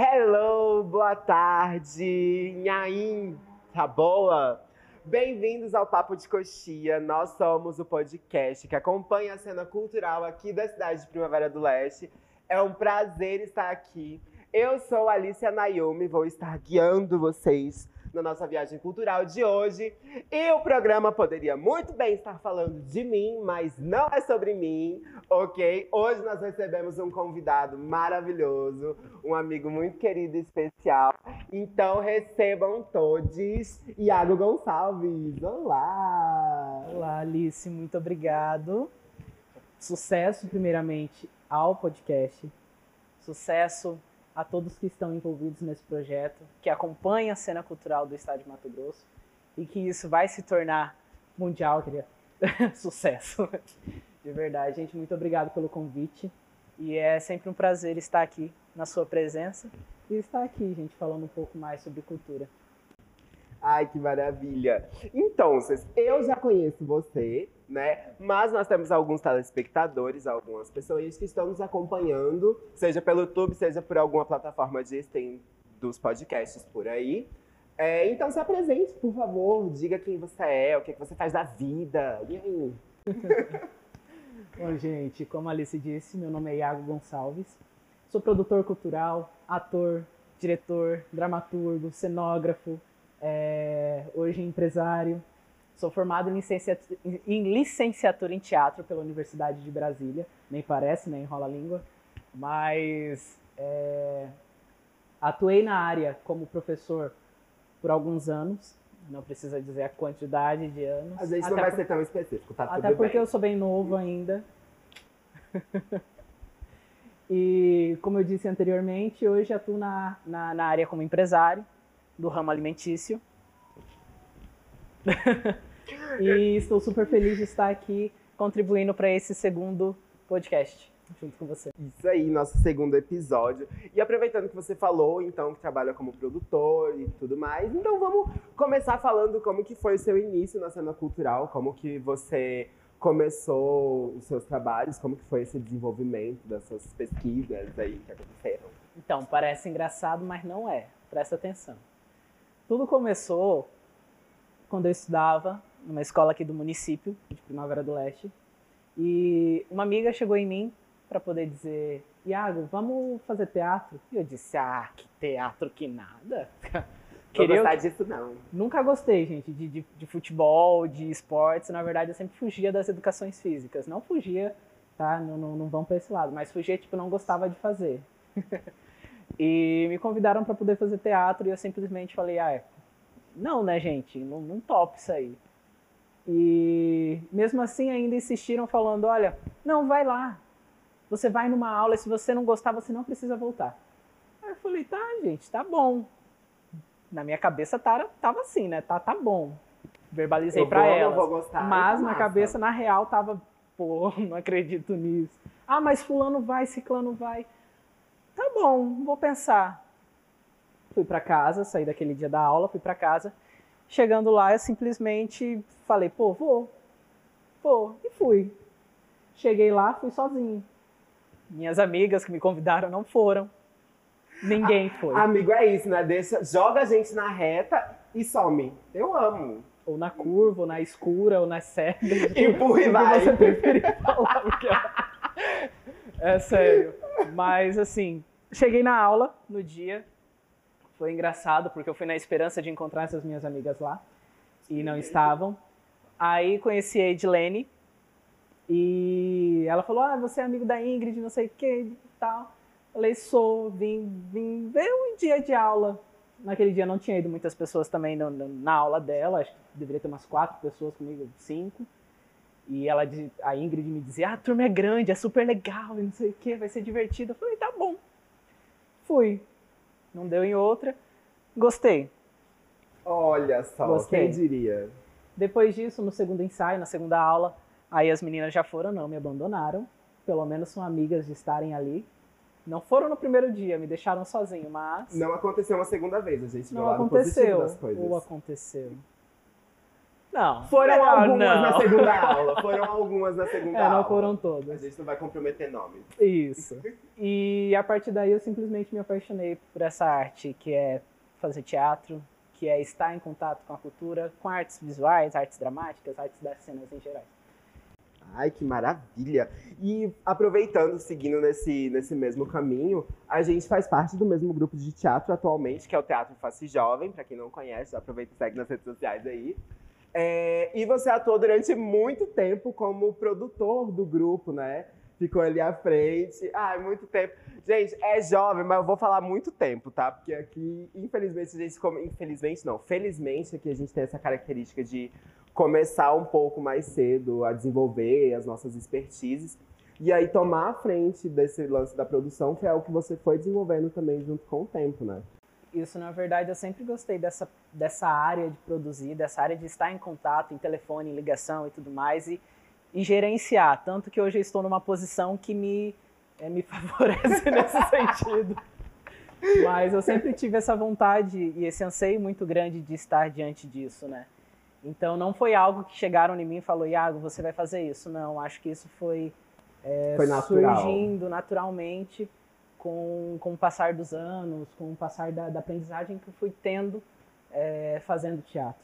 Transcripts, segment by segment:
Hello, boa tarde, Nhaim, tá boa? Bem-vindos ao Papo de Coxia. Nós somos o podcast que acompanha a cena cultural aqui da cidade de Primavera do Leste. É um prazer estar aqui. Eu sou Alicia Naomi, vou estar guiando vocês na nossa viagem cultural de hoje. E o programa poderia muito bem estar falando de mim, mas não é sobre mim, ok? Hoje nós recebemos um convidado maravilhoso, um amigo muito querido e especial. Então recebam todos Iago Gonçalves. Olá! Olá, Alice, muito obrigado. Sucesso, primeiramente, ao podcast. Sucesso a todos que estão envolvidos nesse projeto, que acompanham a cena cultural do estado de Mato Grosso e que isso vai se tornar mundial, queria sucesso. De verdade, gente, muito obrigado pelo convite e é sempre um prazer estar aqui na sua presença e estar aqui, gente, falando um pouco mais sobre cultura. Ai, que maravilha! Então, eu já conheço você, né? Mas nós temos alguns telespectadores, algumas pessoas que estão nos acompanhando, seja pelo YouTube, seja por alguma plataforma de stream dos podcasts por aí. É, então se apresente, por favor, diga quem você é, o que, é que você faz da vida. E aí? Bom, gente, como a Alice disse, meu nome é Iago Gonçalves. Sou produtor cultural, ator, diretor, dramaturgo, cenógrafo, é, hoje empresário. Sou formado em licenciatura, em licenciatura em teatro pela Universidade de Brasília. Nem parece, nem enrola a língua. Mas é, atuei na área como professor por alguns anos. Não precisa dizer a quantidade de anos. Às vezes até não vai por... ser tão específico, tá Até porque bem. eu sou bem novo ainda. e, como eu disse anteriormente, hoje atuo na, na, na área como empresário do ramo alimentício. e estou super feliz de estar aqui contribuindo para esse segundo podcast junto com você. Isso aí, nosso segundo episódio. E aproveitando que você falou, então, que trabalha como produtor e tudo mais, então vamos começar falando como que foi o seu início na cena cultural, como que você começou os seus trabalhos, como que foi esse desenvolvimento dessas pesquisas aí que aconteceram. Então, parece engraçado, mas não é. Presta atenção. Tudo começou quando eu estudava numa escola aqui do município, de Primavera do Leste. E uma amiga chegou em mim para poder dizer: Iago, vamos fazer teatro? E eu disse: Ah, que teatro que nada. Queria gostar disso, não. Nunca gostei, gente, de, de, de, futebol, de esportes. Na verdade, eu sempre fugia das educações físicas. Não fugia, tá? Não, não, não vão para esse lado. Mas fugia, tipo, não gostava de fazer. E me convidaram para poder fazer teatro e eu simplesmente falei, ah, não, né, gente, não, não topo isso aí. E mesmo assim ainda insistiram falando, olha, não, vai lá. Você vai numa aula e se você não gostar, você não precisa voltar. Aí eu falei, tá, gente, tá bom. Na minha cabeça tava, tava assim, né? Tá, tá bom. Verbalizei para ela. Mas na cabeça, na real, tava, pô, não acredito nisso. Ah, mas fulano vai, ciclano vai tá bom, vou pensar. Fui para casa, saí daquele dia da aula, fui para casa. Chegando lá, eu simplesmente falei, pô, vou. Vou. E fui. Cheguei lá, fui sozinho. Minhas amigas que me convidaram não foram. Ninguém foi. Amigo, é isso, né? Deixa, joga a gente na reta e some. Eu amo. Ou na curva, ou na escura, ou na cega. Empurra e vai. Você preferir falar, porque... É sério. Mas, assim, cheguei na aula no dia. Foi engraçado, porque eu fui na esperança de encontrar essas minhas amigas lá. E não estavam. Aí conheci a Edilene. E ela falou: Ah, você é amigo da Ingrid, não sei o que e tal. Falei: Sou, vim, vim ver um dia de aula. Naquele dia não tinha ido muitas pessoas também na, na aula dela, acho que deveria ter umas quatro pessoas comigo, cinco. E ela, a Ingrid me dizia, ah, a turma é grande, é super legal, não sei o que, vai ser divertido. Eu falei, tá bom. Fui. Não deu em outra. Gostei. Olha só, Gostei. quem diria? Depois disso, no segundo ensaio, na segunda aula, aí as meninas já foram, não me abandonaram. Pelo menos são amigas de estarem ali. Não foram no primeiro dia, me deixaram sozinho, mas. Não aconteceu uma segunda vez, a gente não aconteceu. Ou aconteceu. Não. Foram melhor algumas não. na segunda aula. Foram algumas na segunda É, aula. não foram A todas. gente não vai comprometer nomes. Isso. E a partir daí eu simplesmente me apaixonei por essa arte, que é fazer teatro, que é estar em contato com a cultura, com artes visuais, artes dramáticas, artes das cenas em geral. Ai, que maravilha! E aproveitando, seguindo nesse, nesse mesmo caminho, a gente faz parte do mesmo grupo de teatro atualmente, que é o Teatro Face Jovem, para quem não conhece, aproveita e segue nas redes sociais aí. É, e você atuou durante muito tempo como produtor do grupo, né? Ficou ali à frente. Ai, muito tempo. Gente, é jovem, mas eu vou falar muito tempo, tá? Porque aqui, infelizmente, a gente. come- Infelizmente, não. Felizmente, aqui a gente tem essa característica de começar um pouco mais cedo a desenvolver as nossas expertises. E aí, tomar a frente desse lance da produção foi algo que você foi desenvolvendo também junto com o tempo, né? Isso, na verdade, eu sempre gostei dessa, dessa área de produzir, dessa área de estar em contato, em telefone, em ligação e tudo mais, e, e gerenciar. Tanto que hoje eu estou numa posição que me, eh, me favorece nesse sentido. Mas eu sempre tive essa vontade e esse anseio muito grande de estar diante disso, né? Então não foi algo que chegaram em mim e falou, Iago, você vai fazer isso. Não, acho que isso foi, eh, Foi natural. surgindo naturalmente com, com o passar dos anos, com o passar da, da aprendizagem que eu fui tendo eh, fazendo teatro.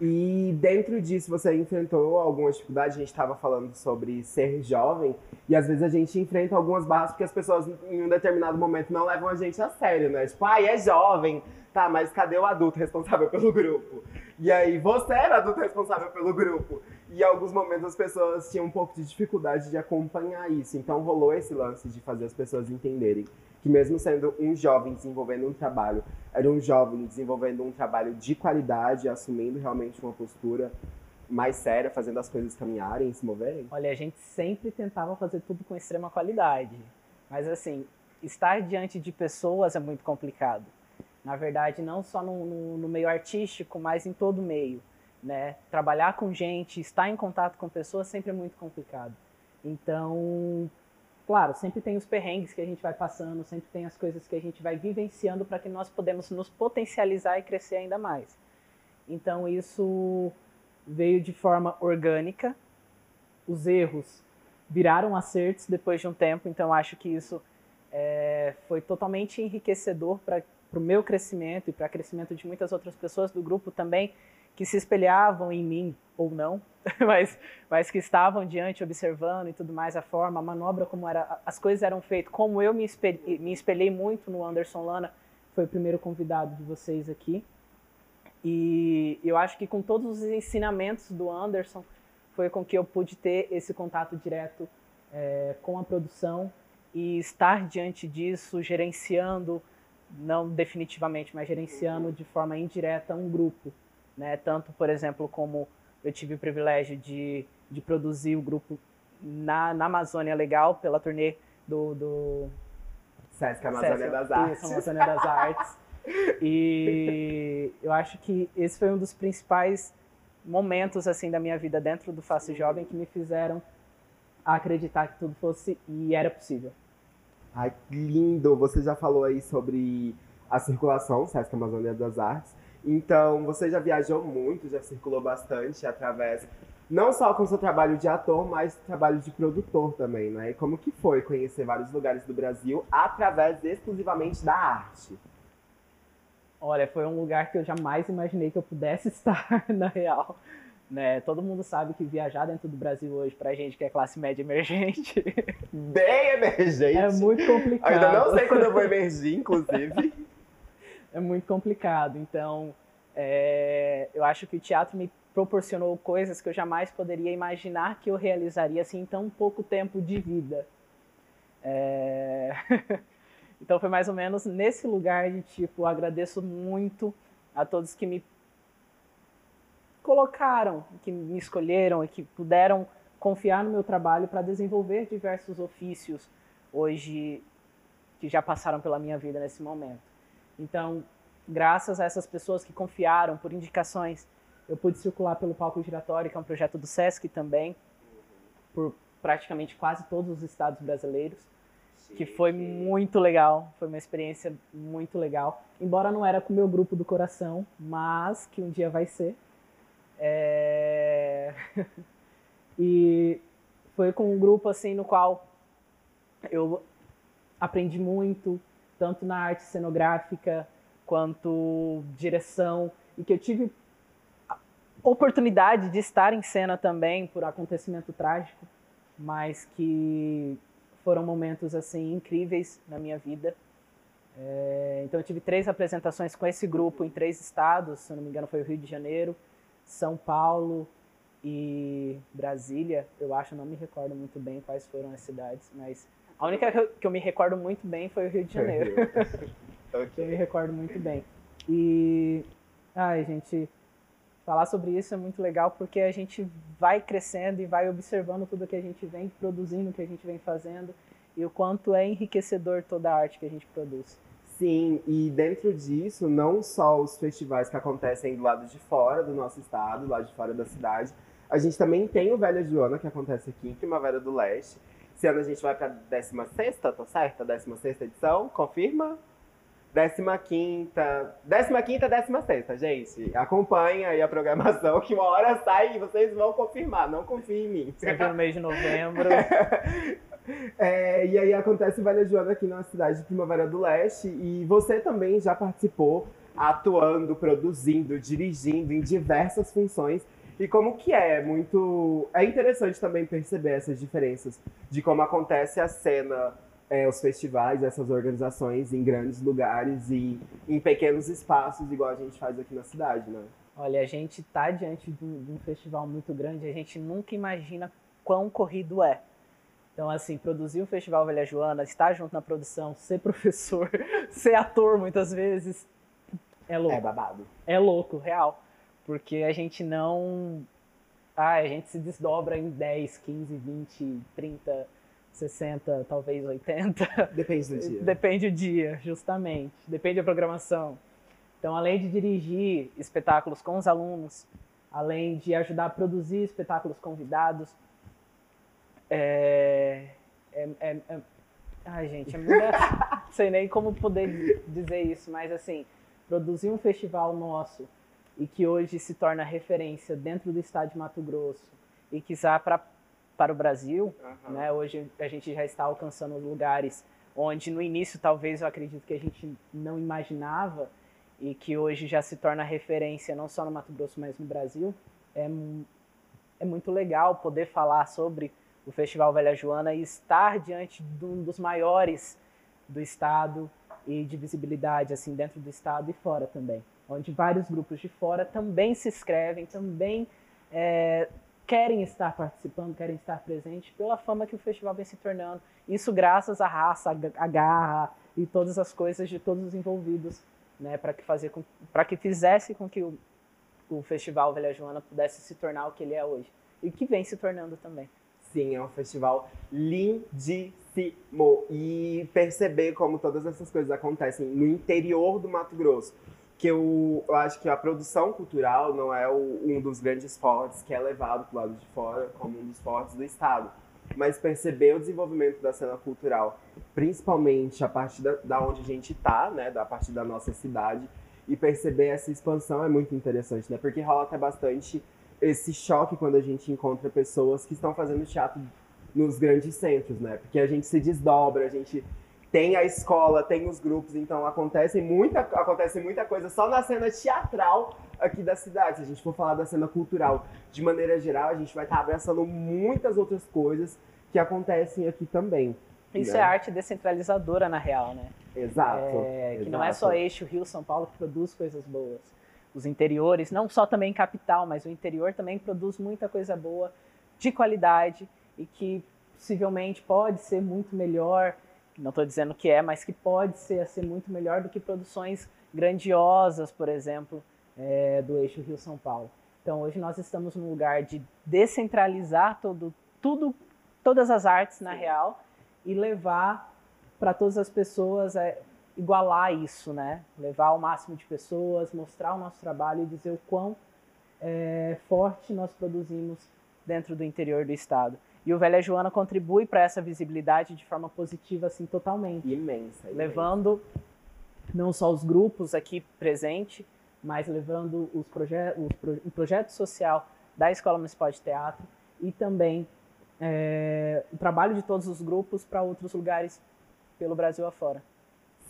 E dentro disso, você enfrentou alguma dificuldade? A gente estava falando sobre ser jovem, e às vezes a gente enfrenta algumas barras porque as pessoas, em um determinado momento, não levam a gente a sério, né? Tipo, ai, é jovem, tá, mas cadê o adulto responsável pelo grupo? E aí, você era adulto responsável pelo grupo. E em alguns momentos as pessoas tinham um pouco de dificuldade de acompanhar isso. Então rolou esse lance de fazer as pessoas entenderem que mesmo sendo um jovem desenvolvendo um trabalho, era um jovem desenvolvendo um trabalho de qualidade, assumindo realmente uma postura mais séria, fazendo as coisas caminharem, se moverem? Olha, a gente sempre tentava fazer tudo com extrema qualidade. Mas assim, estar diante de pessoas é muito complicado. Na verdade, não só no, no- no meio artístico, mas em todo meio. Né? Trabalhar com gente, estar em contato com pessoas sempre é muito complicado. Então, claro, sempre tem os perrengues que a gente vai passando, sempre tem as coisas que a gente vai vivenciando para que nós podemos nos potencializar e crescer ainda mais. Então, isso veio de forma orgânica, os erros viraram acertos depois de um tempo, então acho que isso é, foi totalmente enriquecedor para o meu crescimento e para o crescimento de muitas outras pessoas do grupo também, que se espelhavam em mim, ou não, mas, mas que estavam diante, observando e tudo mais, a forma, a manobra, como era, as coisas eram feitas, como eu me espelhei, me espelhei muito no Anderson Lana, foi o primeiro convidado de vocês aqui. E eu acho que com todos os ensinamentos do Anderson, foi com que eu pude ter esse contato direto é, com a produção e estar diante disso, gerenciando, não definitivamente, mas gerenciando de forma indireta um grupo. Né? Tanto, por exemplo, como eu tive o privilégio de, de produzir o grupo na, na Amazônia Legal, pela turnê do, do Sesc Amazônia Sesc, das isso, Artes. Amazônia das Artes. E eu acho que esse foi um dos principais momentos assim da minha vida dentro do Face Jovem que me fizeram acreditar que tudo fosse e era possível. Ai, que lindo! Você já falou aí sobre a circulação, Sesc Amazônia das Artes. Então, você já viajou muito, já circulou bastante através, não só com seu trabalho de ator, mas trabalho de produtor também, né? E como que foi conhecer vários lugares do Brasil através exclusivamente da arte? Olha, foi um lugar que eu jamais imaginei que eu pudesse estar, na real. Né? Todo mundo sabe que viajar dentro do Brasil hoje, pra gente que é classe média emergente, Bem emergente! é muito complicado. Ainda não sei quando eu vou emergir, inclusive. É muito complicado. Então, é, eu acho que o teatro me proporcionou coisas que eu jamais poderia imaginar que eu realizaria assim em tão pouco tempo de vida. É, então foi mais ou menos nesse lugar de tipo, agradeço muito a todos que me colocaram, que me escolheram e que puderam confiar no meu trabalho para desenvolver diversos ofícios hoje que já passaram pela minha vida nesse momento. Então, graças a essas pessoas que confiaram por indicações, eu pude circular pelo Palco Giratório, que é um projeto do SESC também, por praticamente quase todos os estados brasileiros, que foi muito legal, foi uma experiência muito legal. Embora não era com o meu grupo do coração, mas que um dia vai ser. É... e foi com um grupo assim no qual eu aprendi muito, tanto na arte cenográfica quanto direção, e que eu tive oportunidade de estar em cena também por acontecimento trágico, mas que foram momentos assim incríveis na minha vida. É, então eu tive três apresentações com esse grupo em três estados, se não me engano foi o Rio de Janeiro, São Paulo e Brasília. Eu acho, não me recordo muito bem quais foram as cidades, mas a única que eu, me recordo muito bem foi o Rio de Janeiro. okay. eu me recordo muito bem. E ai, gente, falar sobre isso é muito legal porque a gente vai crescendo e vai observando tudo que a gente vem produzindo, que a gente vem fazendo e o quanto é enriquecedor toda a arte que a gente produz. Sim, e dentro disso, não só os festivais que acontecem do lado de fora do nosso estado, do lado de fora da cidade, a gente também tem o Velha Joana, que acontece aqui em Primavera do Leste. Esse ano a gente vai para a 16, tá certo? A 16 edição, confirma? 15, 15, 16, gente. Acompanha aí a programação, que uma hora sai e vocês vão confirmar. Não confiem em mim. Sempre no mês de novembro. É, e aí acontece Velha Joana aqui na cidade de Primavera do Leste. E você também já participou atuando, produzindo, dirigindo em diversas funções. E como que é? Muito. É interessante também perceber essas diferenças de como acontece a cena, é, os festivais, essas organizações em grandes lugares e em pequenos espaços, igual a gente faz aqui na cidade, né? Olha, a gente tá diante de um, de um festival muito grande, a gente nunca imagina quão corrido é. Então, assim, produzir o Festival Velha Joana, estar junto na produção, ser professor, ser ator muitas vezes, é louco. É babado. É louco, real. Porque a gente não. Ah, a gente se desdobra em 10, 15, 20, 30, 60, talvez 80. Depende do dia. Depende do dia, justamente. Depende da programação. Então, além de dirigir espetáculos com os alunos, além de ajudar a produzir espetáculos convidados, é, é, é, é, ai, gente, é muito, não sei nem como poder dizer isso, mas assim, produzir um festival nosso e que hoje se torna referência dentro do estado de Mato Grosso e quiser para para o Brasil, uhum. né? Hoje a gente já está alcançando lugares onde no início talvez eu acredito que a gente não imaginava e que hoje já se torna referência não só no Mato Grosso, mas no Brasil. É, é muito legal poder falar sobre o Festival Velha Joana e estar diante de um dos maiores do estado e de visibilidade assim dentro do estado e fora também, onde vários grupos de fora também se inscrevem, também é, querem estar participando, querem estar presentes pela fama que o festival vem se tornando. Isso graças à raça, à garra e todas as coisas de todos os envolvidos, né, para que fazer para que fizesse com que o, o festival Velha Joana pudesse se tornar o que ele é hoje e que vem se tornando também. Sim, é um festival lindíssimo. E perceber como todas essas coisas acontecem no interior do Mato Grosso. Que eu, eu acho que a produção cultural não é o, um dos grandes fortes que é levado para o lado de fora como um dos fortes do Estado. Mas perceber o desenvolvimento da cena cultural, principalmente a partir da, da onde a gente está, né, da partir da nossa cidade, e perceber essa expansão é muito interessante, né? Porque rola até bastante esse choque quando a gente encontra pessoas que estão fazendo teatro nos grandes centros, né? Porque a gente se desdobra, a gente tem a escola, tem os grupos, então acontece muita, acontece muita coisa só na cena teatral aqui da cidade. Se a gente for falar da cena cultural de maneira geral, a gente vai estar abraçando muitas outras coisas que acontecem aqui também. Isso né? é arte descentralizadora, na real, né? Exato. É, que exato. não é só eixo Rio-São Paulo que produz coisas boas os interiores, não só também capital, mas o interior também produz muita coisa boa, de qualidade e que possivelmente pode ser muito melhor, não estou dizendo que é, mas que pode ser, ser muito melhor do que produções grandiosas, por exemplo, é, do eixo Rio-São Paulo. Então hoje nós estamos num lugar de descentralizar todo, tudo, todas as artes na real e levar para todas as pessoas é, igualar isso, né? Levar ao máximo de pessoas, mostrar o nosso trabalho e dizer o quão é, forte nós produzimos dentro do interior do estado. E o Velha Joana contribui para essa visibilidade de forma positiva, assim, totalmente. Imensa, imensa. Levando não só os grupos aqui presentes, mas levando os proje os pro o projeto social da Escola Municipal de Teatro e também é, o trabalho de todos os grupos para outros lugares pelo Brasil afora.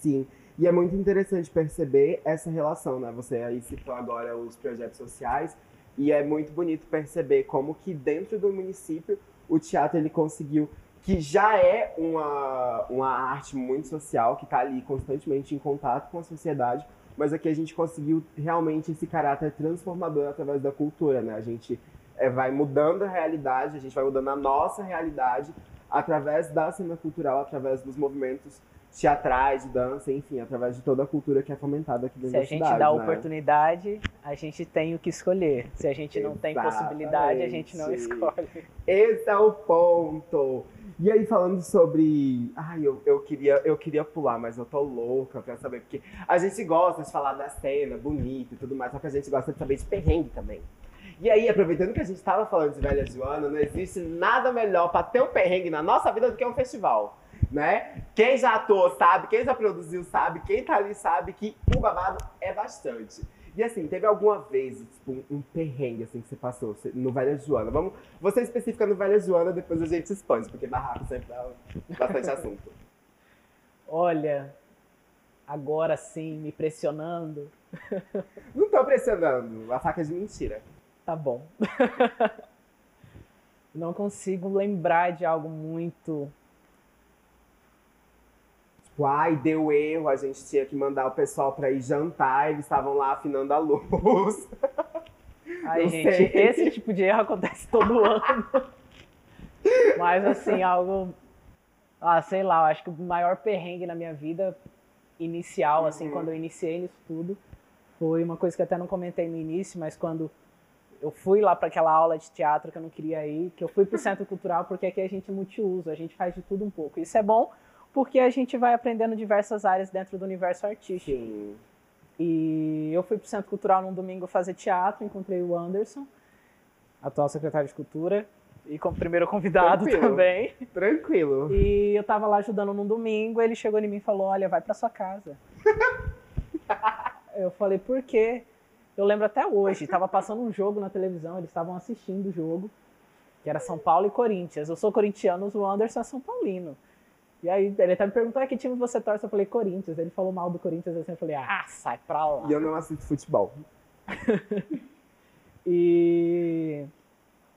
Sim, e é muito interessante perceber essa relação, né? Você aí citou agora os projetos sociais e é muito bonito perceber como que dentro do município o teatro ele conseguiu que já é uma, uma arte muito social, que está ali constantemente em contato com a sociedade, mas aqui a gente conseguiu realmente esse caráter transformador através da cultura, né? A gente é, vai mudando a realidade, a gente vai mudando a nossa realidade através da cena cultural, através dos movimentos teatrais, de dança, enfim, através de toda a cultura que é fomentada aqui dentro da cidade. Se a gente dá né? oportunidade, a gente tem o que escolher. Se a gente não Exatamente. tem possibilidade, a gente não escolhe. Esse é o ponto. E aí, falando sobre. Ai, eu, eu, queria, eu queria pular, mas eu tô louca pra saber, porque a gente gosta de falar da cena, bonito e tudo mais, só que a gente gosta de saber de perrengue também. E aí, aproveitando que a gente estava falando de Velha Joana, não existe nada melhor para ter um perrengue na nossa vida do que um festival né? Quem já atuou sabe, quem já produziu sabe, quem tá ali sabe que o babado é bastante. E assim, teve alguma vez, tipo, um, um perrengue assim que você passou no Velha Joana? Vamos, você específica no Velha Joana, depois a gente expande, porque barraco sempre dá bastante assunto. Olha, agora sim, me pressionando. Não tô pressionando, a faca é de mentira. Tá bom. Não consigo lembrar de algo muito Tipo, ai, deu erro, a gente tinha que mandar o pessoal pra ir jantar, eles estavam lá afinando a luz. Ai, Não gente, sei. esse tipo de erro acontece todo ano. Mas assim, algo. Ah, sei lá, eu acho que o maior perrengue na minha vida inicial, assim, uhum. quando eu iniciei nisso tudo, foi uma coisa que até não comentei no início, mas quando eu fui lá para aquela aula de teatro que eu não queria ir, que eu fui pro centro cultural, porque aqui a gente é multiuso, a gente faz de tudo um pouco. Isso é bom porque a gente vai aprendendo diversas áreas dentro do universo artístico. Sim. E eu fui para o Centro Cultural num domingo fazer teatro, encontrei o Anderson, atual secretário de Cultura, e como primeiro convidado Tranquilo. também. Tranquilo. E eu estava lá ajudando num domingo, ele chegou em mim e falou: Olha, vai para sua casa. eu falei: Por quê? Eu lembro até hoje, estava passando um jogo na televisão, eles estavam assistindo o jogo, que era São Paulo e Corinthians. Eu sou corintiano, o Anderson é São Paulino. E aí ele até me perguntou, ah, que time você torce? Eu falei, Corinthians. Ele falou mal do Corinthians assim, eu falei, ah, sai pra lá. E eu não assisto futebol. e...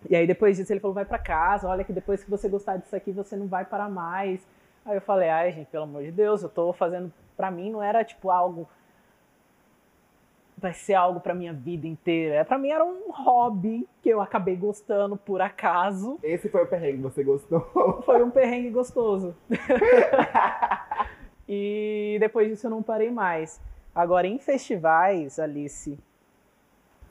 E aí depois disso ele falou, vai pra casa, olha que depois que você gostar disso aqui, você não vai parar mais. Aí eu falei, ai gente, pelo amor de Deus, eu tô fazendo, pra mim não era tipo algo vai ser algo para minha vida inteira. Para mim era um hobby que eu acabei gostando por acaso. Esse foi o perrengue que você gostou? Foi um perrengue gostoso. e depois disso eu não parei mais. Agora em festivais, Alice.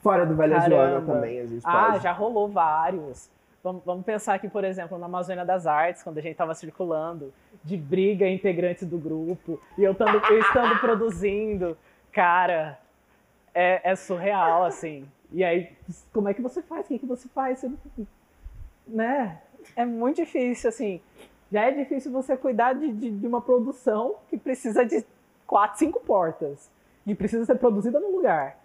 Fora do Caramba. Joana também, a gente ah, pode. Ah, já rolou vários. Vamos, vamos pensar aqui, por exemplo, na Amazônia das Artes, quando a gente estava circulando, de briga integrantes do grupo, e eu estando, eu estando produzindo. Cara, é, é surreal, assim. E aí, como é que você faz? O que, é que você faz? Você, né? É muito difícil, assim. Já é difícil você cuidar de, de, de, uma produção que precisa de quatro, cinco portas. E precisa ser produzida no lugar.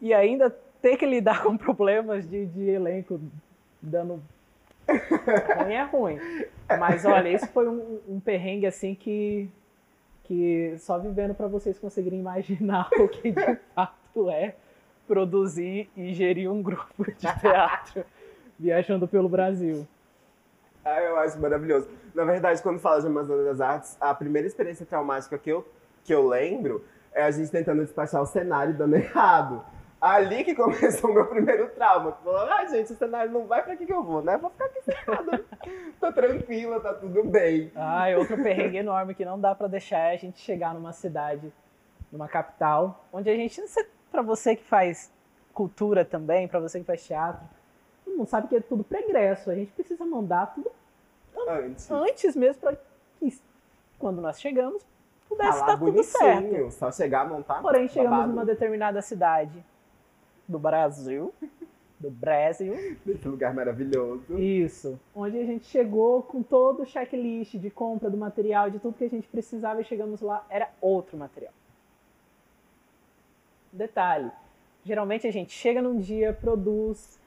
E ainda ter que lidar com problemas de, de elenco dando. ruim é ruim. Mas olha, isso foi um, um perrengue assim que, que só vivendo para vocês conseguirem imaginar o que de fato é produzir e gerir um grupo de teatro viajando pelo Brasil. Ah, eu acho maravilhoso. Na verdade, quando fala de Amazônia das Artes, a primeira experiência traumática que eu, que eu lembro é a gente tentando despachar o cenário dando errado. Ali que começou o meu primeiro trauma. Falou, ah, gente, o cenário não vai, pra que, que eu vou, né? Vou ficar aqui sentada. Tô tranquila, tá tudo bem. Ah, e outro perrengue enorme que não dá pra deixar é a gente chegar numa cidade, numa capital, onde a gente para você que faz cultura também, para você que faz teatro, todo mundo sabe que é tudo pregresso. A gente precisa mandar tudo antes, antes mesmo para que quando nós chegamos pudesse estar tudo certo. Só chegar, montar. Porém, chegamos babado. numa determinada cidade do Brasil, do Brasil. Desse lugar maravilhoso. Isso. Onde a gente chegou com todo o checklist de compra do material, de tudo que a gente precisava e chegamos lá, era outro material. Detalhe, Geralmente a gente chega num dia, produz,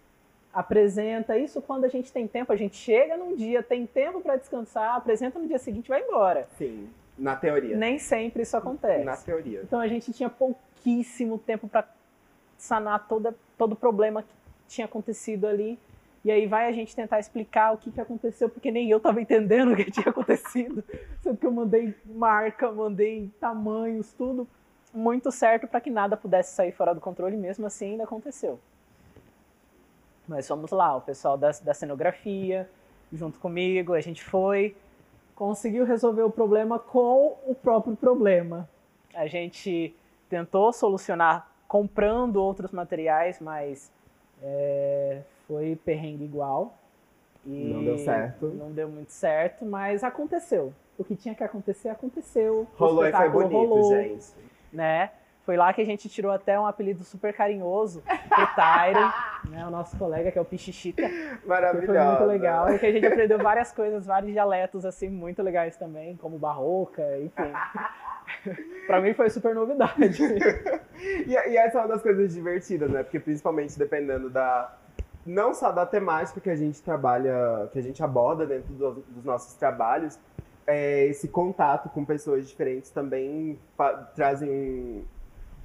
apresenta. Isso quando a gente tem tempo, a gente chega num dia, tem tempo para descansar, apresenta no dia seguinte e vai embora. Sim, na teoria. Nem sempre isso acontece. Na teoria. Então a gente tinha pouquíssimo tempo para sanar toda, todo o problema que tinha acontecido ali. E aí vai a gente tentar explicar o que, que aconteceu, porque nem eu estava entendendo o que tinha acontecido. Sendo que eu mandei marca, mandei tamanhos, tudo muito certo para que nada pudesse sair fora do controle, mesmo assim ainda aconteceu. Mas fomos lá, o pessoal da, da cenografia, junto comigo, a gente foi, conseguiu resolver o problema com o próprio problema. A gente tentou solucionar comprando outros materiais, mas é, foi perrengue igual. E não deu certo. Não deu muito certo, mas aconteceu. O que tinha que acontecer, aconteceu. Rolou e foi bonito, rolou, gente. Né? Foi lá que a gente tirou até um apelido super carinhoso pro Tyron, né? O nosso colega, que é o Pichichita. Maravilhoso. Foi muito legal. E que a gente aprendeu várias coisas, vários dialetos, assim, muito legais também, como barroca, enfim. pra mim foi super novidade. e, e essa é uma das coisas divertidas, né? Porque principalmente dependendo da, não só da temática que a gente trabalha, que a gente aborda dentro do, dos nossos trabalhos, é, esse contato com pessoas diferentes também trazem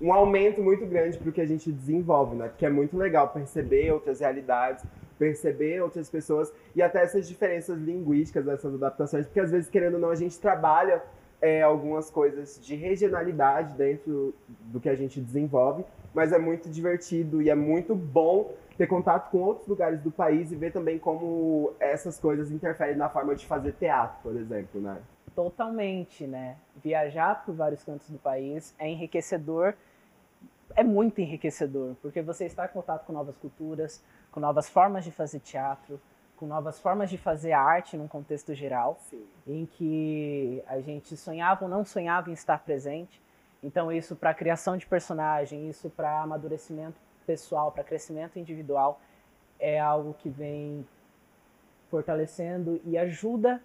um aumento muito grande para o que a gente desenvolve, né? Porque é muito legal perceber outras realidades, perceber outras pessoas e até essas diferenças linguísticas, essas adaptações, porque às vezes, querendo ou não, a gente trabalha é, algumas coisas de regionalidade dentro do que a gente desenvolve, mas é muito divertido e é muito bom ter contato com outros lugares do país e ver também como essas coisas interferem na forma de fazer teatro, por exemplo, né? Totalmente, né? Viajar por vários cantos do país é enriquecedor é muito enriquecedor, porque você está em contato com novas culturas, com novas formas de fazer teatro, com novas formas de fazer arte num contexto geral, Sim. em que a gente sonhava ou não sonhava em estar presente. Então isso para criação de personagem, isso para amadurecimento pessoal, para crescimento individual, é algo que vem fortalecendo e ajuda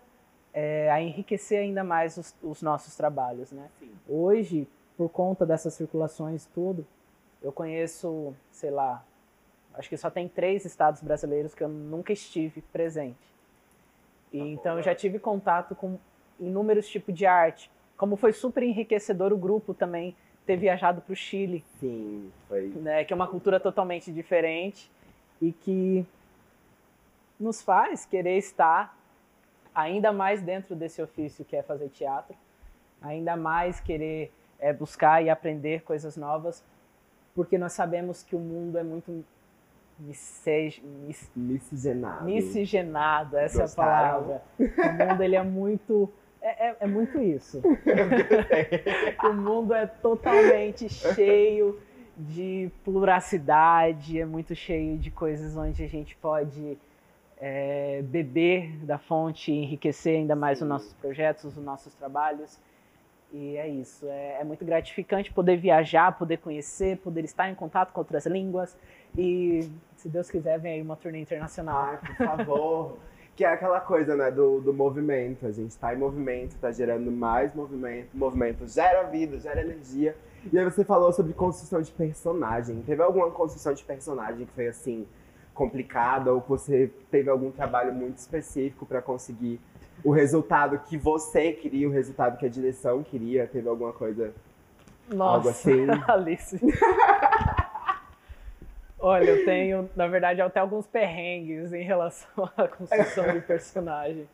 é, a enriquecer ainda mais os, os nossos trabalhos, né? Sim. Hoje, por conta dessas circulações tudo, eu conheço, sei lá, acho que só tem três estados brasileiros que eu nunca estive presente. E tá então eu já tive contato com inúmeros tipos de arte. Como foi super enriquecedor o grupo também ter viajado para o Chile. Sim, foi. Né, que é uma cultura totalmente diferente e que nos faz querer estar ainda mais dentro desse ofício que é fazer teatro, ainda mais querer é, buscar e aprender coisas novas, porque nós sabemos que o mundo é muito misceg... mis... miscigenado. Miscigenado, essa Gostaram? é a palavra. O mundo ele é muito é, é, é muito isso. o mundo é totalmente cheio de pluracidade, é muito cheio de coisas onde a gente pode é, beber da fonte e enriquecer ainda mais Sim. os nossos projetos, os nossos trabalhos. E é isso. É, é, muito gratificante poder viajar, poder conhecer, poder estar em contato com outras línguas. E, se Deus quiser, vem aí uma turnê internacional. Ai, por favor. que é aquela coisa, né, do, do movimento. A gente está em movimento, está gerando mais movimento. O movimento gera vida, gera energia. E aí você falou sobre construção de personagem. Teve alguma construção de personagem que foi, assim, complicada? Ou você teve algum trabalho muito específico para conseguir o resultado que você queria, o resultado que a direção queria? Teve alguma coisa? Nossa, algo assim? Alice. Olha, eu tenho, na verdade, até alguns perrengues em relação à construção de personagem.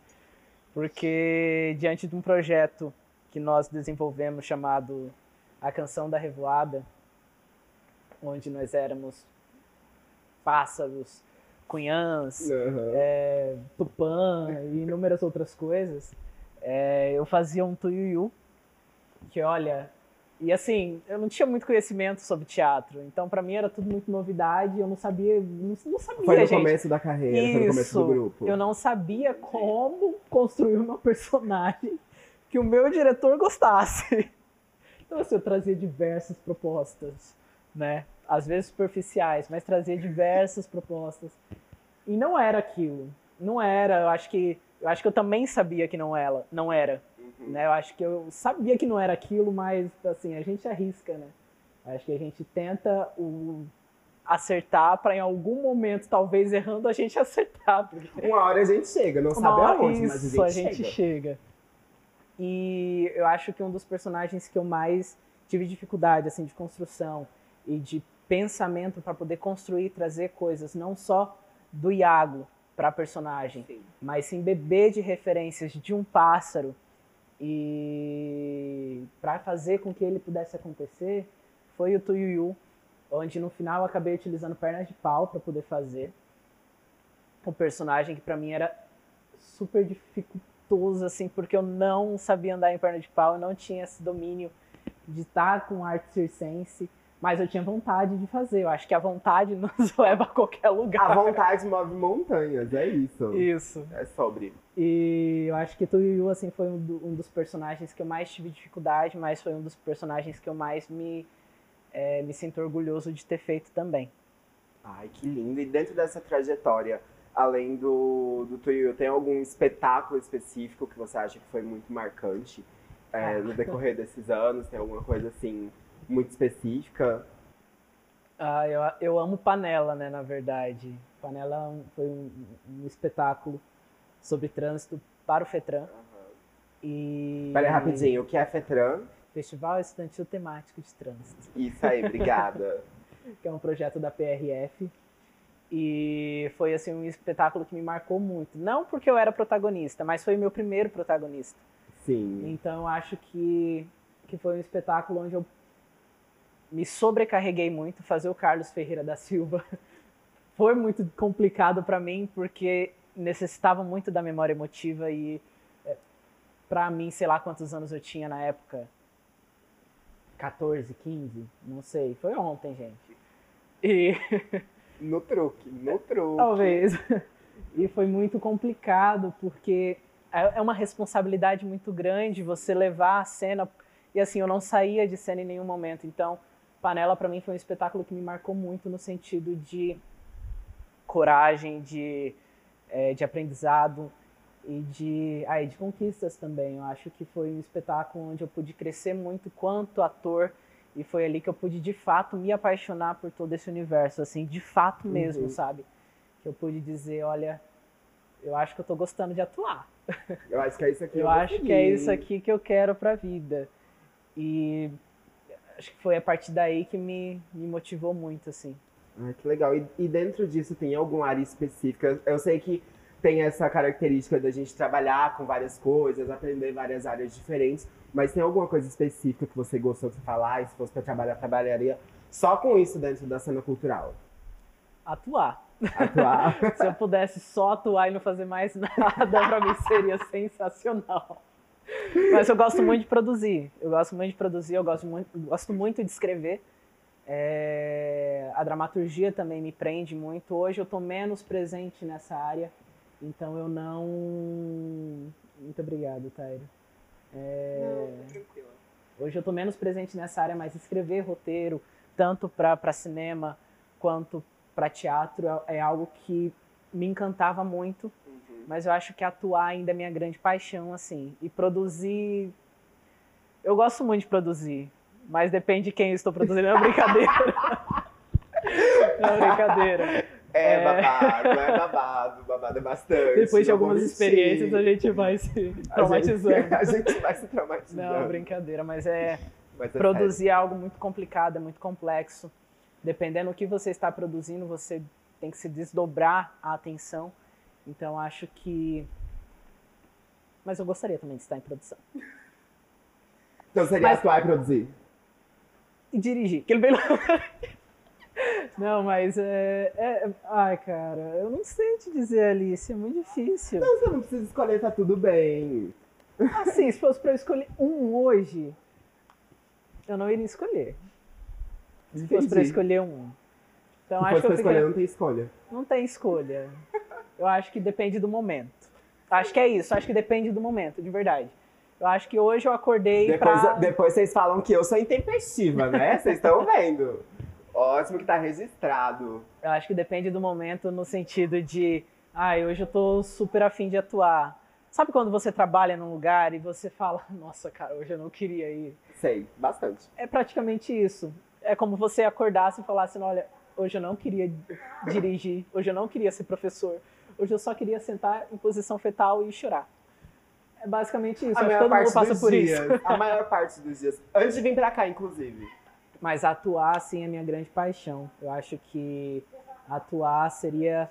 Porque diante de um projeto que nós desenvolvemos chamado A Canção da Revoada, onde nós éramos pássaros cunhãs, uhum. é, tupã e inúmeras outras coisas, é, eu fazia um tuiuiu, que olha, e assim, eu não tinha muito conhecimento sobre teatro, então para mim era tudo muito novidade, eu não sabia, não, não sabia, Foi no gente. começo da carreira, Isso, foi no começo do grupo. Eu não sabia como construir uma personagem que o meu diretor gostasse. Então assim, eu trazia diversas propostas, né? às vezes superficiais, mas trazia diversas propostas. E não era aquilo. Não era, eu acho que eu acho que eu também sabia que não era, não era. Né? Eu acho que eu sabia que não era aquilo, mas assim, a gente arrisca, né? Acho que a gente tenta o acertar para em algum momento, talvez errando, a gente acertar. Porque... Uma hora a gente chega, não sabe aonde, mas a gente, a gente chega. chega. E eu acho que um dos personagens que eu mais tive dificuldade assim de construção e de pensamento para poder construir, trazer coisas, não só do Iago para a personagem, sim. mas sim beber de referências de um pássaro e para fazer com que ele pudesse acontecer, foi o Tuyuyu, onde no final eu acabei utilizando pernas de pau para poder fazer. Um personagem que para mim era super dificultoso, assim, porque eu não sabia andar em perna de pau, eu não tinha esse domínio de estar com arte circense, mas eu tinha vontade de fazer. Eu acho que a vontade nos leva a qualquer lugar. A vontade move montanhas, é isso. Isso. É sobre. E eu acho que Tuyu, assim, foi um, do, um, dos personagens que eu mais tive dificuldade, mas foi um dos personagens que eu mais me, é, me sinto orgulhoso de ter feito também. Ai, que lindo. E dentro dessa trajetória, além do, do Tuyu, tem algum espetáculo específico que você acha que foi muito marcante? é, no decorrer desses anos? Tem alguma coisa assim muito específica? Ah, eu, eu amo Panela, né, na verdade. Panela foi um, um espetáculo sobre trânsito para o FETRAN. Uhum. E... Rapidinho, o que é FETRAN? Festival Estudantil Temático de Trânsito. Isso aí, obrigada. que é um projeto da PRF. E foi assim um espetáculo que me marcou muito. Não porque eu era protagonista, mas foi o meu primeiro protagonista. Sim. Então acho que, que foi um espetáculo onde eu me sobrecarreguei muito. Fazer o Carlos Ferreira da Silva foi muito complicado para mim porque necessitava muito da memória emotiva e é, para mim, sei lá quantos anos eu tinha na época. 14, 15, não sei. Foi ontem, gente. E no truque, no truque. Talvez. E foi muito complicado porque é, é uma responsabilidade muito grande você levar a cena. E assim, eu não saía de cena em nenhum momento. Então, Panela para mim foi um espetáculo que me marcou muito no sentido de coragem, de, é, de aprendizado e de, ah, de conquistas também. Eu acho que foi um espetáculo onde eu pude crescer muito quanto ator e foi ali que eu pude de fato me apaixonar por todo esse universo, assim, de fato mesmo, uhum. sabe? Que eu pude dizer, olha, eu acho que eu tô gostando de atuar. Eu acho que é isso aqui. eu, eu acho que é isso aqui que eu quero pra vida. E acho que foi a partir daí que me, me motivou muito, assim. Ah, que legal. E, e dentro disso tem alguma área específica? Eu sei que tem essa característica da gente trabalhar com várias coisas, aprender várias áreas diferentes, mas tem alguma coisa específica que você gostou de falar? E se fosse para trabalhar, trabalharia só com isso dentro da cena cultural? Atuar. Atuar. Se eu pudesse só atuar e não fazer mais nada, para mim seria sensacional. Mas eu gosto muito de produzir. Eu gosto muito de produzir, eu gosto muito, gosto muito de escrever. É... A dramaturgia também me prende muito. Hoje eu estou menos presente nessa área, então eu não. Muito obrigado, Tairo. É... Não, tranquilo. Hoje eu estou menos presente nessa área, mas escrever roteiro, tanto para cinema quanto para teatro é, é algo que me encantava muito. Mas eu acho que atuar ainda é minha grande paixão, assim. E produzir. Eu gosto muito de produzir, mas depende de quem eu estou produzindo, é uma brincadeira. é uma brincadeira. É, é, babado, é babado, babado é bastante. Depois de algumas experiências a gente vai se traumatizando. A gente, a gente vai se traumatizando. Não, brincadeira, mas é. Mas é produzir é algo muito complicado, é muito complexo dependendo do que você está produzindo, você tem que se desdobrar a atenção. Então acho que. Mas eu gostaria também de estar em produção. Então seria mas... atuar e produzir? E dirigir. Aquele bem Não, mas é, é, Ai, cara, eu não sei te dizer, Alice, é muito difícil. Não, você não precisa escolher, tá tudo bem. Assim, se fosse pra eu escolher um hoje, eu não iria escolher. Se fosse pra escolher um. Então, Se acho que eu fiquei... escolher, não tem escolha. Não tem escolha. Eu acho que depende do momento. Acho que é isso, acho que depende do momento, de verdade. Eu acho que hoje eu acordei depois, pra... Depois vocês falam que eu sou intempestiva, né? Vocês estão vendo. Ótimo que tá registrado. Eu acho que depende do momento no sentido de... Ai, ah, hoje eu tô super afim de atuar. Sabe quando você trabalha num lugar e você fala, nossa, cara, hoje eu não queria ir? Sei, bastante. É praticamente isso é como você acordasse e falasse, olha, hoje eu não queria dirigir, hoje eu não queria ser professor, hoje eu só queria sentar em posição fetal e chorar. É basicamente isso. A Acho que maior todo parte mundo passa dos por dias. isso. A maior parte dos dias. Antes de vir pra cá, inclusive. Mas atuar, sim, é minha grande paixão. Eu acho que atuar seria.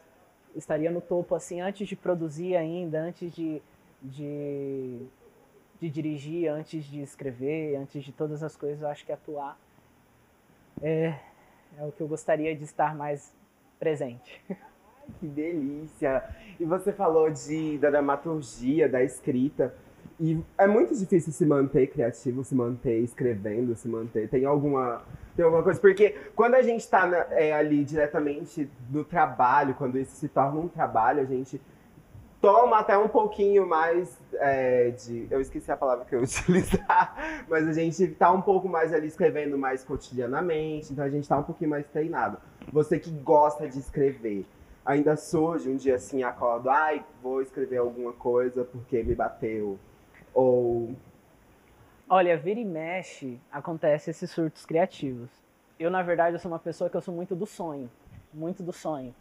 estaria no topo, assim, antes de produzir ainda, antes de, de, de dirigir, antes de escrever, antes de todas as coisas. Eu acho que atuar é, é o que eu gostaria de estar mais presente. Que delícia! E você falou de, da dramaturgia, da escrita. E é muito difícil se manter criativo, se manter escrevendo, se manter. Tem alguma, tem alguma coisa? Porque quando a gente está é, ali diretamente no trabalho, quando isso se torna um trabalho, a gente toma até um pouquinho mais é, de. Eu esqueci a palavra que eu ia utilizar, mas a gente tá um pouco mais ali escrevendo mais cotidianamente, então a gente tá um pouquinho mais treinado. Você que gosta de escrever, ainda surge um dia assim, acordo, ai, vou escrever alguma coisa porque me bateu. Ou. Olha, vira e mexe, acontece esses surtos criativos. Eu, na verdade, eu sou uma pessoa que eu sou muito do sonho. Muito do sonho.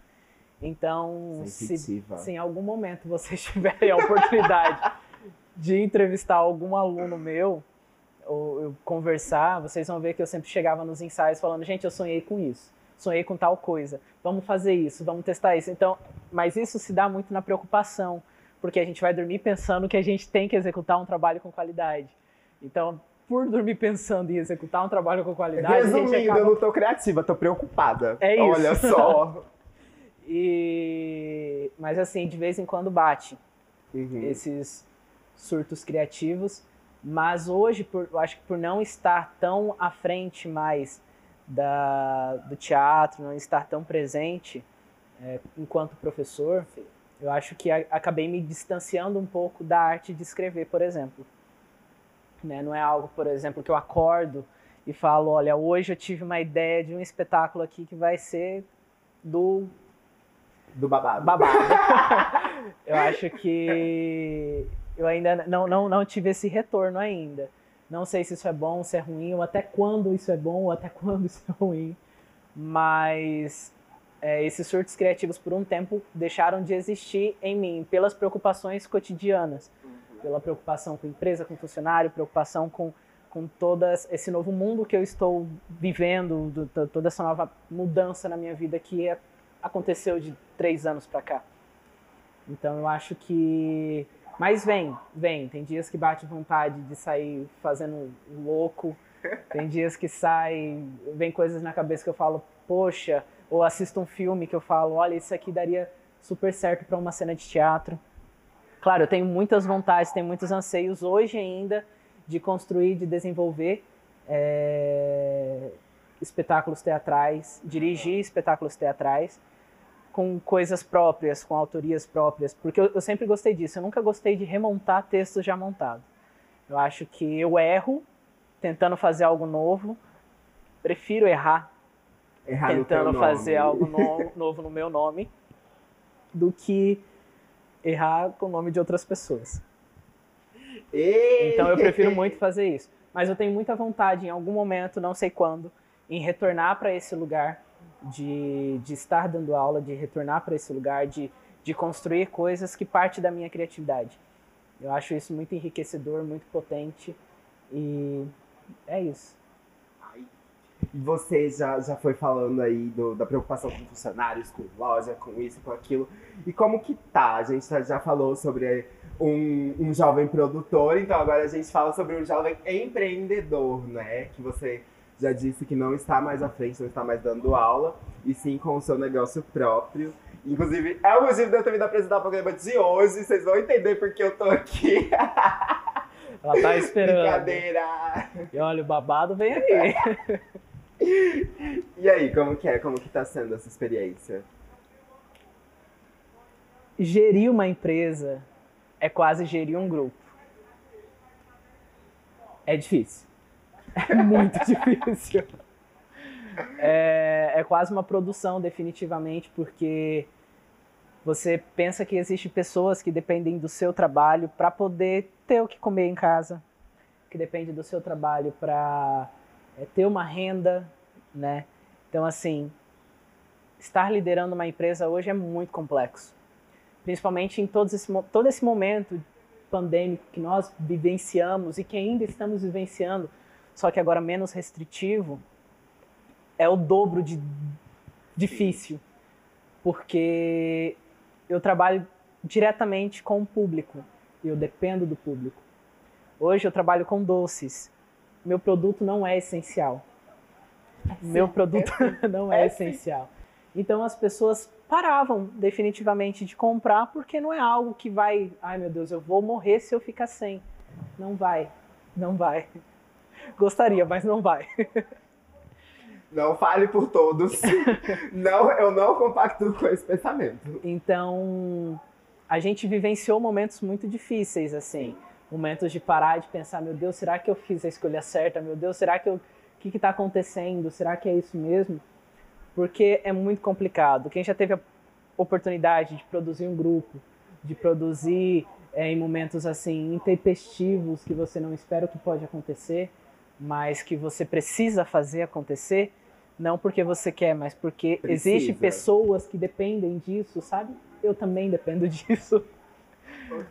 Então, se, se em algum momento vocês tiverem a oportunidade de entrevistar algum aluno meu, ou eu conversar, vocês vão ver que eu sempre chegava nos ensaios falando, gente, eu sonhei com isso, sonhei com tal coisa, vamos fazer isso, vamos testar isso. Então, mas isso se dá muito na preocupação, porque a gente vai dormir pensando que a gente tem que executar um trabalho com qualidade. Então, por dormir pensando em executar um trabalho com qualidade, Resumindo, acaba eu não tô criativa, tô preocupada. É isso. Olha só. E mas assim, de vez em quando bate Uhum. esses surtos criativos, mas hoje por, eu acho que por não estar tão à frente mais da, do teatro, não estar tão presente é, enquanto professor, eu acho que a- acabei me distanciando um pouco da arte de escrever, por exemplo. Né? Não é algo, por exemplo, que eu acordo e falo, olha, hoje eu tive uma ideia de um espetáculo aqui que vai ser do Do babado. babado. eu acho que eu ainda não, não, não tive esse retorno ainda. Não sei se isso é bom, se é ruim, ou até quando isso é bom, ou até quando isso é ruim. Mas é, esses surtos criativos, por um tempo, deixaram de existir em mim, pelas preocupações cotidianas. Pela preocupação com empresa, com funcionário, preocupação com, com todo esse novo mundo que eu estou vivendo, do- to- toda essa nova mudança na minha vida que é aconteceu de três anos pra cá. Então eu acho que. Mas vem, vem. Tem dias que bate vontade de sair fazendo louco. Tem dias que sai, vem coisas na cabeça que eu falo, poxa, ou assisto um filme que eu falo, olha, isso aqui daria super certo para uma cena de teatro. Claro, eu tenho muitas vontades, tenho muitos anseios hoje ainda de construir, de desenvolver é, espetáculos teatrais, dirigir espetáculos teatrais com coisas próprias, com autorias próprias, porque eu, eu sempre gostei disso. Eu nunca gostei de remontar textos já montados. Eu acho que eu erro tentando fazer algo novo, prefiro errar Errar tentando fazer algo no- novo no meu nome do que errar com o nome de outras pessoas. Ei! Então eu prefiro muito fazer isso. Mas eu tenho muita vontade, em algum momento, não sei quando, em retornar para esse lugar, de, de estar dando aula, de retornar para esse lugar, de, de construir coisas que parte da minha criatividade. Eu acho isso muito enriquecedor, muito potente. E é isso. Você já, já foi falando aí do- da preocupação com funcionários, com loja, com isso, com aquilo. E como que tá? A gente já- já falou sobre um, um jovem produtor, então agora a gente fala sobre um jovem empreendedor, né? Que você já disse que não está mais à frente, não está mais dando aula, e sim com o seu negócio próprio. Inclusive, é o motivo de eu ter vindo apresentar o programa de hoje, vocês vão entender porque eu tô aqui. Ela tá esperando. Brincadeira! E olha, o babado vem aí. E aí, como que é? Como que tá sendo essa experiência? gerir uma empresa é quase gerir um grupo. É difícil. É muito difícil. É, é quase uma produção, definitivamente, porque você pensa que existem pessoas que dependem do seu trabalho para poder ter o que comer em casa, que depende do seu trabalho para ter uma renda, né? Então, assim, estar liderando uma empresa hoje é muito complexo. Principalmente em todos esse, todo esse momento pandêmico que nós vivenciamos e que ainda estamos vivenciando, só que agora menos restritivo, é o dobro de difícil. Porque eu trabalho diretamente com o público e eu dependo do público. Hoje eu trabalho com doces. Meu produto não é essencial. Sim, Meu produto é não é, é essencial. Então as pessoas paravam definitivamente de comprar porque não é algo que vai, ai meu Deus, eu vou morrer se eu ficar sem. Não vai, não vai. Gostaria, mas não vai. Não fale por todos. não, eu não compacto com esse pensamento. Então, a gente vivenciou momentos muito difíceis, assim. Momentos de parar de pensar, meu Deus, será que eu fiz a escolha certa? Meu Deus, será que eu... O que está acontecendo? Será que é isso mesmo? porque é muito complicado. Quem já teve a oportunidade de produzir um grupo, de produzir é, em momentos assim intempestivos que você não espera o que pode acontecer, mas que você precisa fazer acontecer, não porque você quer, mas porque precisa. existe pessoas que dependem disso, sabe? Eu também dependo disso.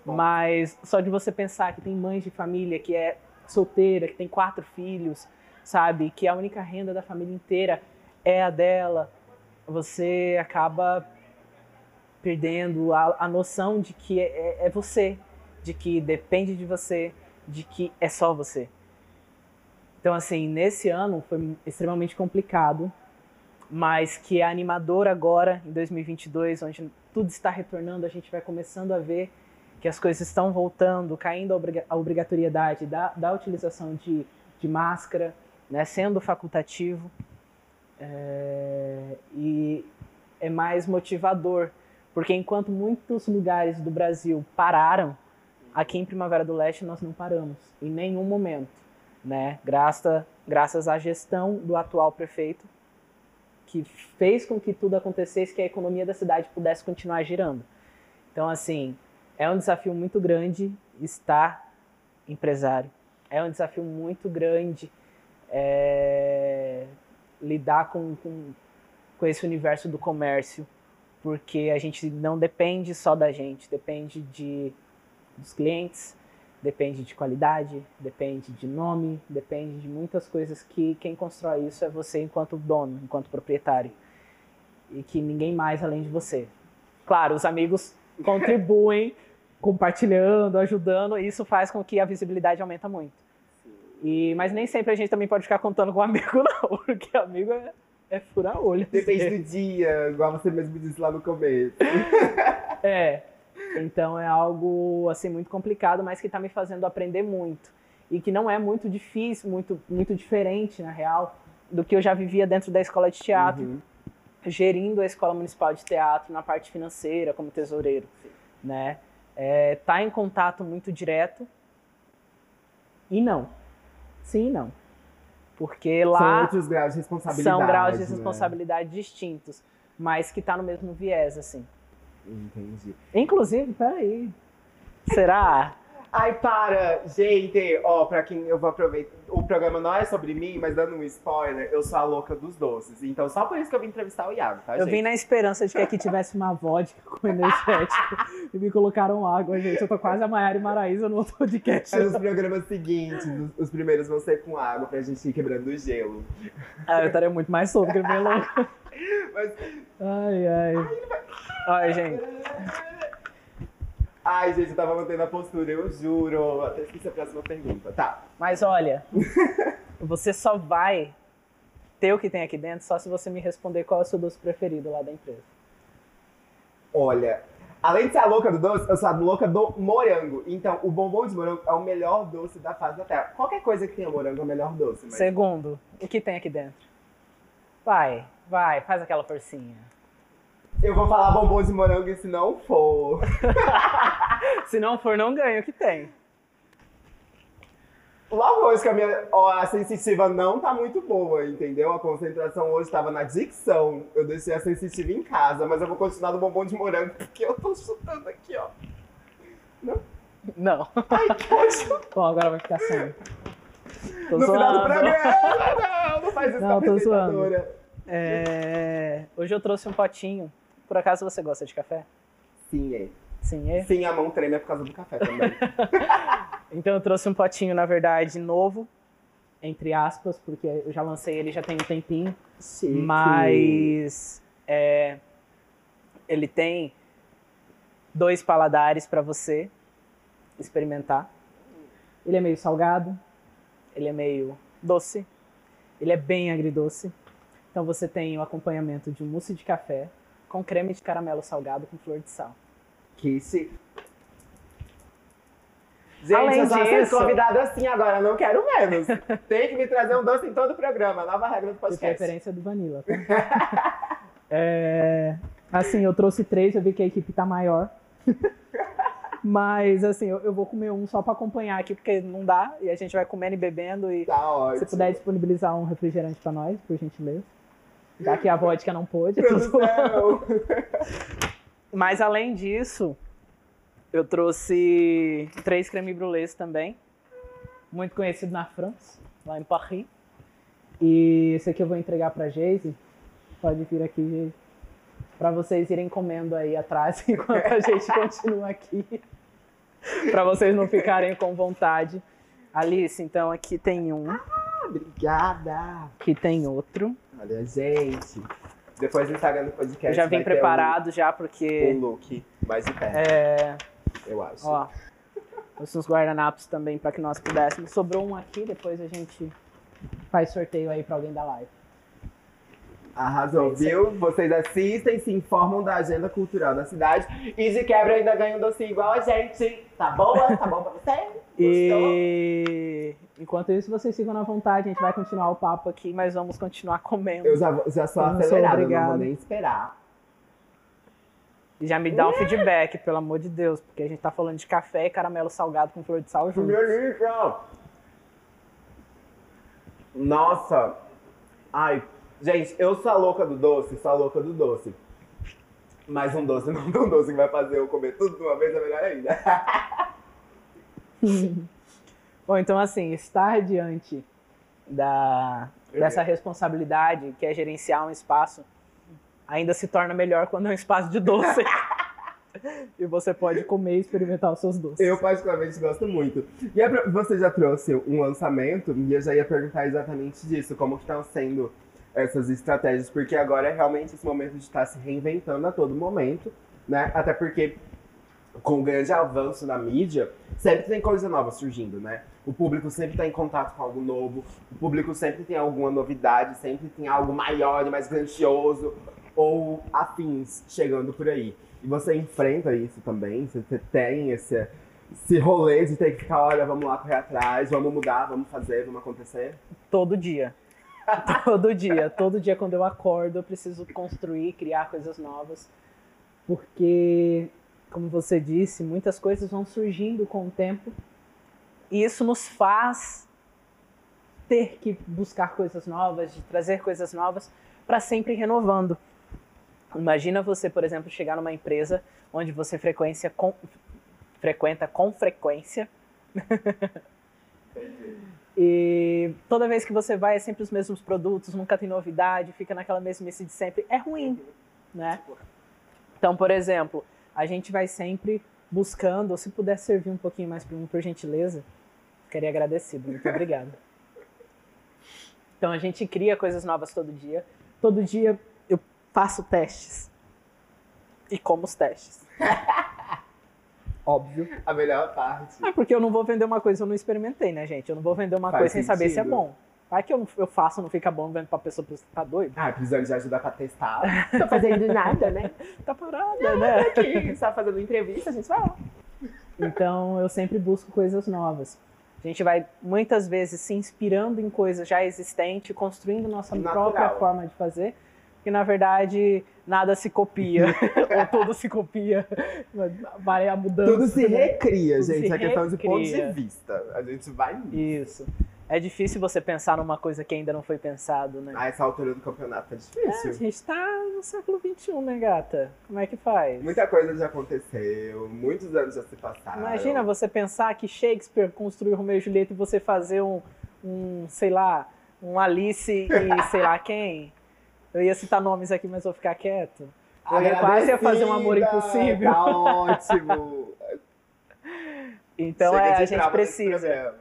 Mas só de você pensar que tem mães de família que é solteira, que tem quatro filhos, sabe? Que a única renda da família inteira é a dela, você acaba perdendo a, a noção de que é, é, é você, de que depende de você, de que é só você. Então, assim, nesse ano foi extremamente complicado, mas que é animador agora, em 2022, onde tudo está retornando, a gente vai começando a ver que as coisas estão voltando, caindo a obrigatoriedade da, da utilização de, de máscara, né, sendo facultativo. É, e é mais motivador, porque enquanto muitos lugares do Brasil pararam, aqui em Primavera do Leste nós não paramos, em nenhum momento, né? Graças, graças à gestão do atual prefeito, que fez com que tudo acontecesse, que a economia da cidade pudesse continuar girando. Então, assim, é um desafio muito grande estar empresário. É um desafio muito grande é, lidar com, com, com esse universo do comércio, porque a gente não depende só da gente, depende de, dos clientes, depende de qualidade, depende de nome, depende de muitas coisas que quem constrói isso é você enquanto dono, enquanto proprietário. E que ninguém mais além de você. Claro, os amigos contribuem compartilhando, ajudando, e isso faz com que a visibilidade aumenta muito. E, mas nem sempre a gente também pode ficar contando com amigo, não, porque amigo é, é furar olho. Depende do dia, igual você mesmo disse lá no começo. é. Então é algo assim muito complicado, mas que está me fazendo aprender muito. E que não é muito difícil, muito, muito diferente, na real, do que eu já vivia dentro da escola de teatro, uhum. gerindo a escola municipal de teatro na parte financeira, como tesoureiro. Né? É, tá em contato muito direto. E não, Sim e não. Porque lá. São outros graus de responsabilidade. São graus de responsabilidade né? distintos, mas que está no mesmo viés, assim. Entendi. Inclusive, peraí. Será? Ai, para! Gente, ó, pra quem eu vou aproveitar. O programa não é sobre mim, mas dando um spoiler, eu sou a louca dos doces. Então, só por isso que eu vim entrevistar o Iago, tá, Eu gente? vim na esperança de que aqui tivesse uma vodka com energético e me colocaram água, gente. Eu tô quase a Maiara e Maraísa no outro podcast. É nos programas seguintes, os primeiros vão ser com água pra gente ir quebrando o gelo. Ah, eu estaria muito mais solto que ele louco. Mas... Ai, ai. Ai, gente. Ai, gente, eu tava mantendo a postura, eu juro. Até esqueci a próxima pergunta. Tá. Mas olha, você só vai ter o que tem aqui dentro só se você me responder qual é o seu doce preferido lá da empresa. Olha, além de ser a louca do doce, eu sou a louca do morango. Então, o bombom de morango é o melhor doce da face da terra. Qualquer coisa que tenha morango é o melhor doce. Mas... Segundo, o que tem aqui dentro? Vai, vai, faz aquela forcinha. Eu vou falar bombom de morango e se não for. se não for, não ganha o que tem. Logo hoje que a minha ó, a sensitiva não tá muito boa, entendeu? A concentração hoje estava na dicção. Eu deixei a sensitiva em casa, mas eu vou continuar no bombom de morango porque eu tô chutando aqui, ó. Não? Não. Ai, pode. Bom, agora vai ficar sem. Tô no zoando. final do programa! Não, não faz isso não, com a tô zoando. É, Hoje eu trouxe um potinho. Por acaso você gosta de café? Sim, é. Sim, é. Sim, a mão treme é por causa do café também. Então eu trouxe um potinho, na verdade, novo, entre aspas, porque eu já lancei ele já tem um tempinho. Chique. Mas é, ele tem dois paladares para você experimentar. Ele é meio salgado, ele é meio doce, ele é bem agridoce. Então você tem o acompanhamento de um mousse de café com creme de caramelo salgado com flor de sal. Que chique. Gente, Além eu só disso- convidado assim agora, não quero menos. Tem que me trazer um doce em todo o programa. Nova regra do De podcast. preferência do Vanilla. tá? É, assim, eu trouxe três, eu vi que a equipe tá maior. Mas, assim, eu, eu vou comer um só pra acompanhar aqui, porque não dá. E a gente vai comendo e bebendo. E Tá ótimo. se puder disponibilizar um refrigerante pra nós, por gentileza. Já que a vodka não pôde. Mas, além disso, eu trouxe três creme brûlés também. Muito conhecido na França, lá em Paris. E esse aqui eu vou entregar pra Geise. Pode vir aqui, Geise. Pra vocês irem comendo aí atrás enquanto a gente continua aqui. pra vocês não ficarem com vontade. Alice, então aqui tem um, Obrigada. aqui tem outro. Olha, gente. Depois do Instagram do podcast. Eu já vim preparado já, Um, porque. um look mais de perto, É, eu acho. Ó, trouxe uns guardanapos também para que nós pudéssemos. Sobrou um aqui, depois a gente faz sorteio aí para alguém da live. Arrasou, viu? Vocês assistem, se informam da agenda cultural da cidade e de quebra ainda ganham um docinho igual a gente. Tá boa? Tá bom pra você? Gostou? E enquanto isso, vocês ficam na vontade, a gente vai continuar o papo aqui, mas vamos continuar comendo. Eu já, já sou Eu não acelerada, não obrigado. vou nem esperar. Já me dá um feedback, pelo amor de Deus, porque a gente tá falando de café e caramelo salgado com flor de sal junto. Delícia! Nossa! Ai, gente, eu sou a louca do doce, sou a louca do doce. Mas um doce não tão doce que vai fazer eu comer tudo de uma vez é melhor ainda. Bom, então assim, estar diante da, dessa responsabilidade que é gerenciar um espaço ainda se torna melhor quando é um espaço de doce. e você pode comer e experimentar os seus doces. Eu particularmente gosto muito. E é pra- você já trouxe um lançamento e eu já ia perguntar exatamente disso, como que estão sendo essas estratégias, porque agora é realmente esse momento de estar se reinventando a todo momento, né? Até porque com o grande avanço na mídia, sempre tem coisa nova surgindo, né? O público sempre está em contato com algo novo, o público sempre tem alguma novidade, sempre tem algo maior e mais grandioso ou afins chegando por aí. E você enfrenta isso também? Você tem esse, esse rolê de ter que ficar, olha, vamos lá correr atrás, vamos mudar, vamos fazer, vamos acontecer? Todo dia. todo dia. Todo dia quando eu acordo, eu preciso construir, criar coisas novas. Porque, como você disse, muitas coisas vão surgindo com o tempo. E isso nos faz ter que buscar coisas novas, de trazer coisas novas para sempre renovando. Imagina você, por exemplo, chegar numa empresa onde você frequência com- frequenta com frequência e toda vez que você vai é sempre os mesmos produtos, nunca tem novidade, fica naquela mesmice de sempre. É ruim, né? Então, por exemplo, a gente vai sempre buscando, ou se puder servir um pouquinho mais para mim, por gentileza, ficaria agradecido. Muito obrigado. Então, a gente cria coisas novas todo dia. Todo dia eu faço testes. E como os testes. Óbvio. A melhor parte. É porque eu não vou vender uma coisa que eu não experimentei, né, gente? Eu não vou vender uma Faz coisa sem saber se é sentido. bom. Vai que eu, eu faço, não fica bom, vendo pra pessoa, você tá doido? Ah, precisando de ajuda pra testar. Tô fazendo nada, né? Tá parada, né? Aqui, só fazendo entrevista, a gente vai lá. Então eu sempre busco coisas novas. A gente vai muitas vezes se inspirando em coisas já existentes, construindo nossa Natural. própria forma de fazer, porque na verdade nada se copia, ou tudo se copia, vai a mudança. Tudo se recria, Tudo gente. se é questão de ponto de vista. A gente vai nisso. Isso. É difícil você pensar numa coisa que ainda não foi pensado, né? A essa altura do campeonato tá É, a difícil. gente tá no século XXI, né, gata? Como é que faz? Muita coisa já aconteceu, muitos anos já se passaram. Imagina você pensar que Shakespeare construiu Romeu e Julieta e você fazer um, um sei lá, um Alice e sei lá quem. Eu ia citar nomes aqui, mas vou ficar quieto. Eu ia quase ia fazer um amor impossível. Tá ótimo. então é, a gente precisa.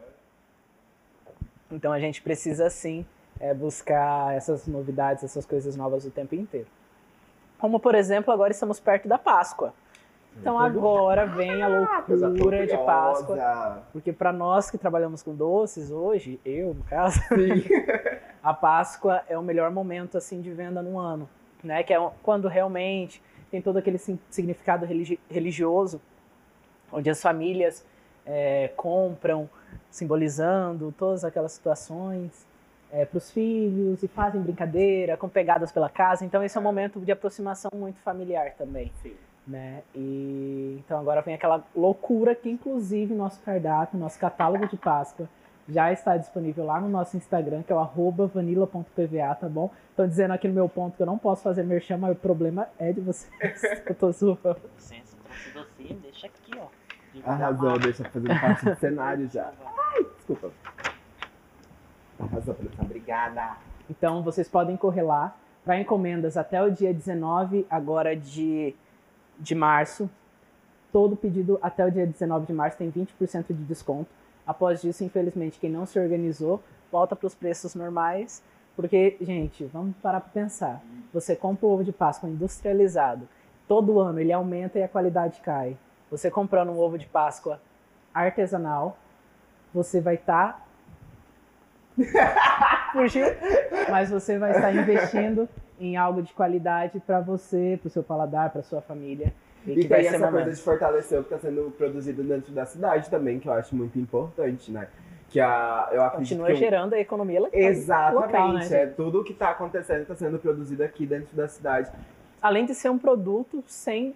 Então a gente precisa sim é, buscar essas novidades, essas coisas novas o tempo inteiro. Como por exemplo, agora estamos perto da Páscoa. Então agora vem a Ah, loucura de Páscoa. Porque para nós que trabalhamos com doces hoje, eu no caso, a Páscoa é o melhor momento assim de venda no ano, né? Que é quando realmente tem todo aquele significado religi religioso, onde as famílias é, compram, simbolizando todas aquelas situações é, para os filhos e fazem brincadeira, com pegadas pela casa. Então esse é um momento de aproximação muito familiar também. Sim. Né? E então agora vem aquela loucura que inclusive nosso cardápio, nosso catálogo de Páscoa já está disponível lá no nosso Instagram, que é o vanilla.pva, tá bom? Estão dizendo aqui no meu ponto que eu não posso fazer merchan, mas o problema é de vocês. eu tô zoando. Licença, trouxe docinho, deixa aqui, ó. Arrasou, deixa fazendo parte do cenário já. Ai, desculpa. Arrasou, produção. Obrigada. Então vocês podem correr lá para encomendas até o dia 19 agora de de março. Todo pedido até o dia 19 de março tem 20% de desconto. Após isso, infelizmente, quem não se organizou volta para os preços normais. Porque, gente, vamos parar para pensar. Você compra o ovo de Páscoa industrializado, todo ano ele aumenta e a qualidade cai. Você comprando um ovo de Páscoa artesanal, você vai estar. Tá... Fugiu? Mas você vai estar investindo em algo de qualidade para você, para o seu paladar, para sua família. E, e tem essa coisa de fortalecer o que está sendo produzido dentro da cidade também, que eu acho muito importante, né? Que a, eu acredito Continua gerando a economia local. Exatamente. Local, né, é tudo o que está acontecendo está sendo produzido aqui dentro da cidade. Além de ser um produto 100%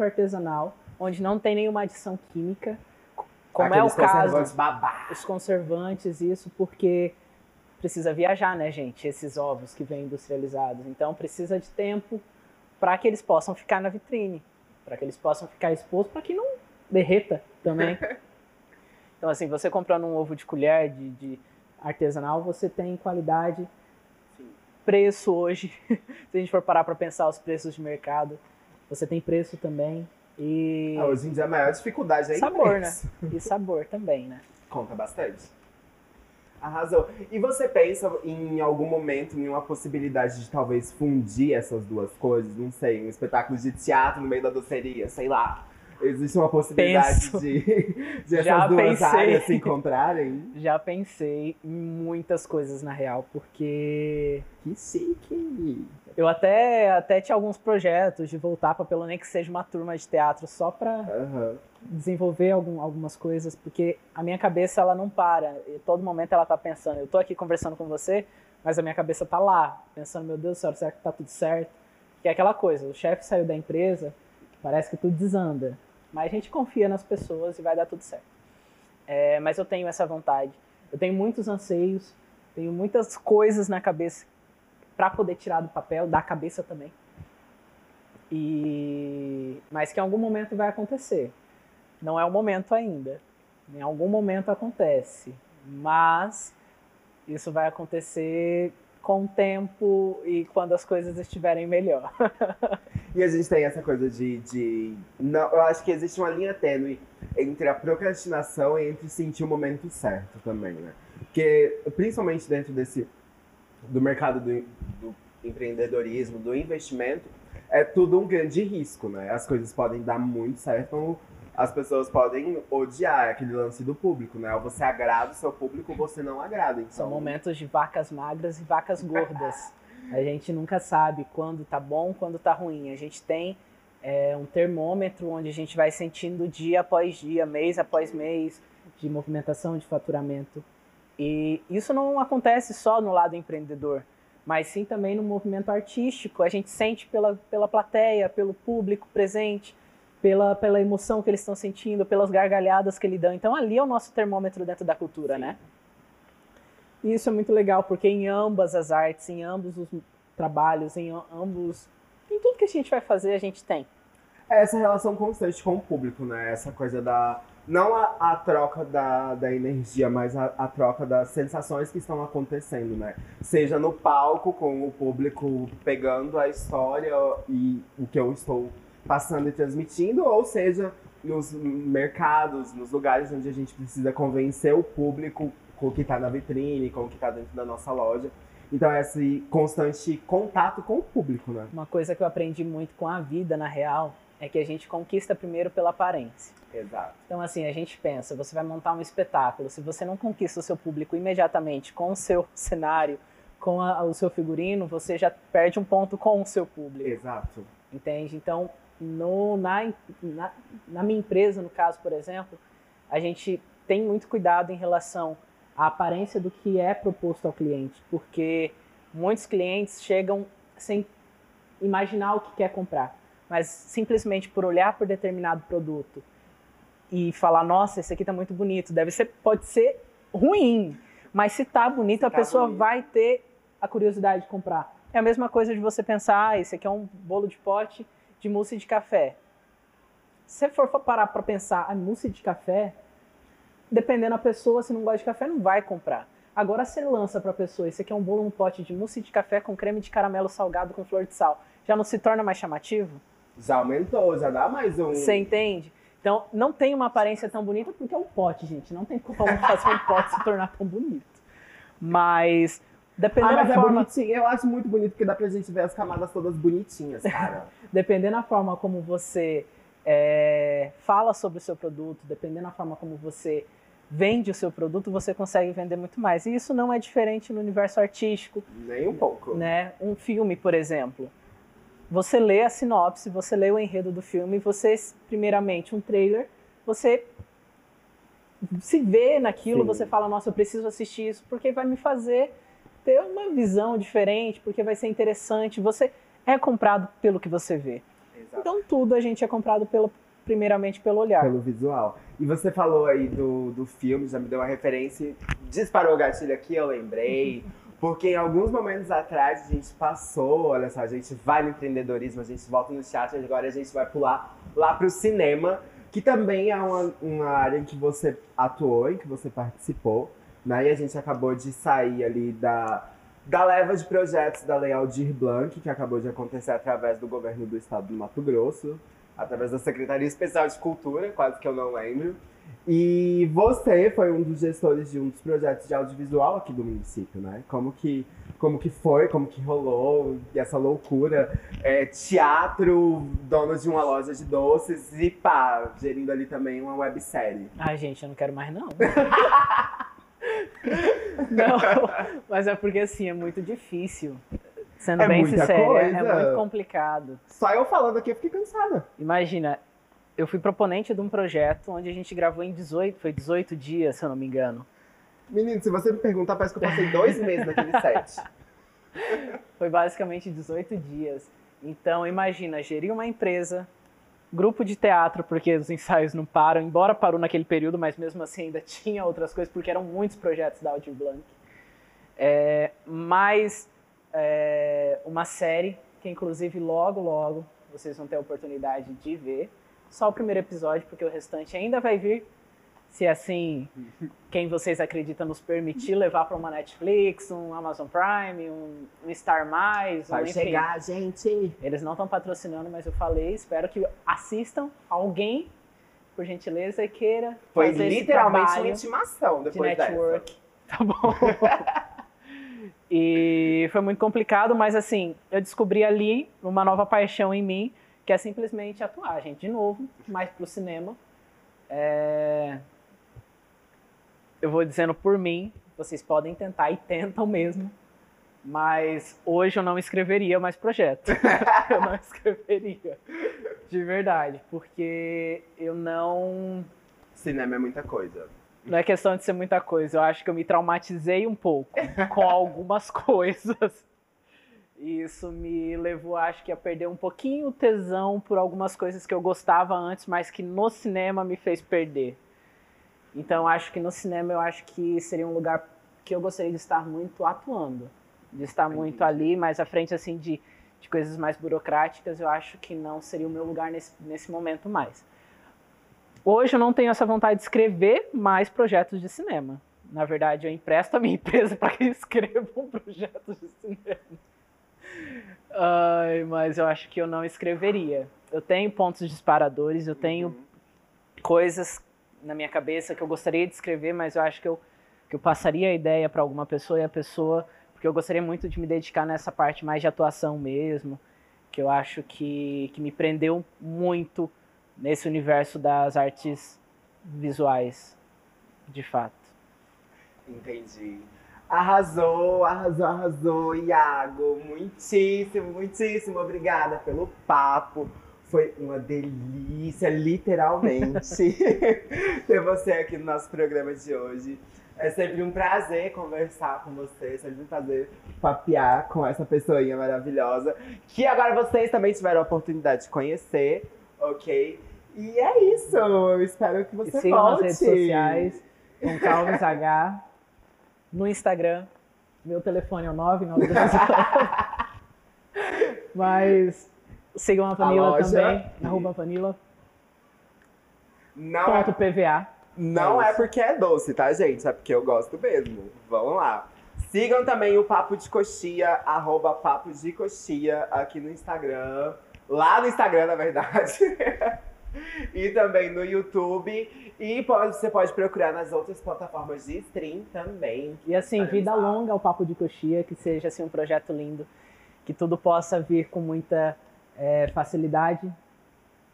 artesanal, onde não tem nenhuma adição química, como Aqueles é o caso, babá. os conservantes, isso porque precisa viajar, né, gente? Esses ovos que vêm industrializados. Então precisa de tempo para que eles possam ficar na vitrine, para que eles possam ficar expostos, para que não derreta também. então, assim, você comprando um ovo de colher de, de artesanal, você tem qualidade, preço hoje. Se a gente for parar para pensar os preços de mercado, você tem preço também. E Ah, hoje em dia a maior dificuldade é sabor, né? preço. E sabor também, né? Conta bastante. Arrasou. E você pensa em algum momento em uma possibilidade de talvez fundir essas duas coisas? Não sei, um espetáculo de teatro no meio da doceria, sei lá. Existe uma possibilidade Penso. de, de essas Já duas pensei. áreas se encontrarem? Já pensei em muitas coisas na real, porque Que chique! eu até, até tinha alguns projetos de voltar para pelo menos que seja uma turma de teatro só para Aham. desenvolver algum, algumas coisas, porque a minha cabeça ela não para, e todo momento ela tá pensando, eu tô aqui conversando com você, mas a minha cabeça tá lá, pensando, meu Deus do céu, será que tá tudo certo? Que é aquela coisa, o chefe saiu da empresa, parece que tudo desanda, mas a gente confia nas pessoas e vai dar tudo certo. É, mas eu tenho essa vontade, eu tenho muitos anseios, tenho muitas coisas na cabeça para poder tirar do papel, da cabeça também. E mas que em algum momento vai acontecer. Não é o momento ainda. Em algum momento acontece, mas isso vai acontecer com o tempo e quando as coisas estiverem melhor. E a gente tem essa coisa de. de não, eu acho que existe uma linha tênue entre a procrastinação e entre sentir o momento certo também, né? Porque, principalmente dentro desse. do mercado do, do empreendedorismo, do investimento, é tudo um grande risco, né? As coisas podem dar muito certo, as pessoas podem odiar aquele lance do público, né? Ou você agrada o seu público ou você não agrada. Então, São momentos de vacas magras e vacas gordas. A gente nunca sabe quando tá bom, quando tá ruim. A gente tem é, um termômetro onde a gente vai sentindo dia após dia, mês após mês, de movimentação, de faturamento. E isso não acontece só no lado empreendedor, mas sim também no movimento artístico. A gente sente pela, pela plateia, pelo público presente, pela, pela emoção que eles estão sentindo, pelas gargalhadas que ele dão. Então ali é o nosso termômetro dentro da cultura, né? E isso é muito legal, porque em ambas as artes, em ambos os trabalhos, em ambos. Em tudo que a gente vai fazer, a gente tem. É essa relação constante com o público, né? Essa coisa da, não a, a troca da, da energia, mas a, a troca das sensações que estão acontecendo, né? Seja no palco, com o público pegando a história e o que eu estou passando e transmitindo, ou seja, nos mercados, nos lugares onde a gente precisa convencer o público com o que está na vitrine, com o que está dentro da nossa loja. Então, é esse constante contato com o público, né? Uma coisa que eu aprendi muito com a vida, na real, é que a gente conquista primeiro pela aparência. Exato. Então, assim, a gente pensa, você vai montar um espetáculo, se você não conquista o seu público imediatamente com o seu cenário, com a, o seu figurino, você já perde um ponto com o seu público. Exato. Entende? Então, no, na, na, na minha empresa, no caso, por exemplo, a gente tem muito cuidado em relação à aparência do que é proposto ao cliente, porque muitos clientes chegam sem imaginar o que quer comprar, mas simplesmente por olhar por determinado produto e falar, nossa, esse aqui tá muito bonito, deve ser, pode ser ruim, mas se tá bonito, Se a tá pessoa bonito. vai ter a curiosidade de comprar. É a mesma coisa de você pensar, ah, esse aqui é um bolo de pote de mousse de café. Se você for parar para pensar, a mousse de café, dependendo da pessoa, se não gosta de café, não vai comprar. Agora você lança para a pessoa, esse aqui é um bolo, um pote de mousse de café com creme de caramelo salgado com flor de sal. Já não se torna mais chamativo? Já aumentou, já dá mais um. Você entende? Então, não tem uma aparência tão bonita porque é um pote, gente. Não tem como fazer um pote se tornar tão bonito. Mas, dependendo Ah, mas da é forma... bonitinho. Eu acho muito bonito porque dá pra gente ver as camadas todas bonitinhas, cara. dependendo da forma como você é, fala sobre o seu produto, dependendo da forma como você vende o seu produto, você consegue vender muito mais. E isso não é diferente no universo artístico, Nem um pouco. né? Um filme, por exemplo. Você lê a sinopse, você lê o enredo do filme, você, primeiramente, um trailer, você se vê naquilo, Sim. você fala, nossa, eu preciso assistir isso, porque vai me fazer ter uma visão diferente, porque vai ser interessante. Você é comprado pelo que você vê. Exato. Então tudo a gente é comprado pelo, primeiramente pelo olhar. Pelo visual. E você falou aí do, do filme, já me deu uma referência. Disparou o gatilho aqui, eu lembrei. Porque em alguns momentos atrás a gente passou, olha só, a gente vai no empreendedorismo, a gente volta no teatro, agora a gente vai pular lá pro cinema, que também é uma, uma área em que você atuou, em que você participou, né? E a gente acabou de sair ali da, da leva de projetos da Lei Aldir Blanc, que acabou de acontecer através do governo do estado do Mato Grosso, através da Secretaria Especial de Cultura, quase que eu não lembro. E você foi um dos gestores de um dos projetos de audiovisual aqui do município, né? Como que, como que foi, como que rolou essa loucura? É, teatro, dono de uma loja de doces e pá, gerindo ali também uma websérie. Ai, gente, eu não quero mais não. não, mas é porque assim, é muito difícil. Sendo É bem muita sincera, é coisa. muito complicado. Só eu falando aqui eu fiquei cansada. Imagina, eu fui proponente de um projeto onde a gente gravou em 18, foi 18 dias, se eu não me engano. Menino, se você me perguntar, parece que eu passei dois meses naquele set. Foi basicamente 18 dias. Então, imagina, gerir uma empresa, grupo de teatro, porque os ensaios não param, embora parou naquele período, mas mesmo assim ainda tinha outras coisas, porque eram muitos projetos da Audio Blanc. É, mais é, uma série, que inclusive logo, logo vocês vão ter a oportunidade de ver. Só o primeiro episódio, porque o restante ainda vai vir. Se assim, quem vocês acreditam nos permitir levar para uma Netflix, um Amazon Prime, um, um Star Mais, um, Vai enfim. chegar, gente. Eles não estão patrocinando, mas eu falei, espero que assistam alguém, por gentileza, e queira Foi fazer esse literalmente uma trabalho intimação de depois dessa. network. Tá bom. e foi muito complicado, mas assim, eu descobri ali uma nova paixão em mim, que é simplesmente atuar, gente. De novo, mais pro cinema. É, Eu vou dizendo por mim, vocês podem tentar e tentam mesmo. Mas hoje eu não escreveria mais projeto. eu não escreveria. De verdade. Porque eu não. Cinema é muita coisa. Não é questão de ser muita coisa. Eu acho que eu me traumatizei um pouco com algumas coisas. E isso me levou, acho que, a perder um pouquinho o tesão por algumas coisas que eu gostava antes, mas que no cinema me fez perder. Então, acho que no cinema eu acho que seria um lugar que eu gostaria de estar muito atuando. De estar muito ali, mais à frente, assim, de, de coisas mais burocráticas, eu acho que não seria o meu lugar nesse, nesse momento mais. hoje eu não tenho essa vontade de escrever mais projetos de cinema. Na verdade, eu empresto a minha empresa para que escrevam projetos de cinema. Ai, mas eu acho que eu não escreveria. Eu tenho pontos disparadores, eu tenho coisas na minha cabeça que eu gostaria de escrever, mas eu acho que eu, que eu passaria a ideia para alguma pessoa e a pessoa. Porque eu gostaria muito de me dedicar nessa parte mais de atuação mesmo, que eu acho que, que me prendeu muito nesse universo das artes visuais, de fato. Entendi. Arrasou, arrasou, arrasou, Iago. Muitíssimo, muitíssimo obrigada pelo papo. Foi uma delícia, literalmente, ter você aqui no nosso programa de hoje. É sempre um prazer conversar com você, é sempre um prazer papear com essa pessoinha maravilhosa, que agora vocês também tiveram a oportunidade de conhecer, ok? E é isso, eu espero que você e sigam volte. nas redes sociais, com Calves H, no Instagram. Meu telefone é o 992. Mas sigam a Vanilla loja. também, arroba Vanilla. Não Ponto é, PVA. não É é porque é doce, tá, gente? É porque eu gosto mesmo. Vamos lá. Sigam também o Papo de Coxia, arroba Papo de Coxia, aqui no Instagram. Lá no Instagram, na verdade. e também no YouTube. E pode- você pode procurar nas outras plataformas de stream também. E assim, Olha vida longa ao Papo de Coxia, que seja assim um projeto lindo, que tudo possa vir com muita eh, facilidade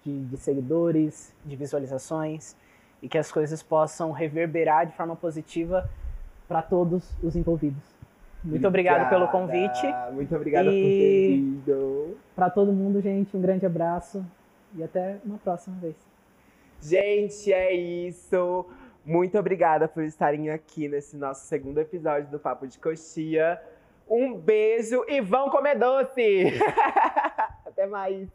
de, de seguidores, de visualizações, e que as coisas possam reverberar de forma positiva para todos os envolvidos. Muito obrigado pelo convite. Muito obrigada por ter E- vindo. Para todo mundo, gente, um grande abraço e até uma próxima vez. Gente, é isso. Muito obrigada por estarem aqui nesse nosso segundo episódio do Papo de Coxia. Um beijo e vão comer doce! Até mais!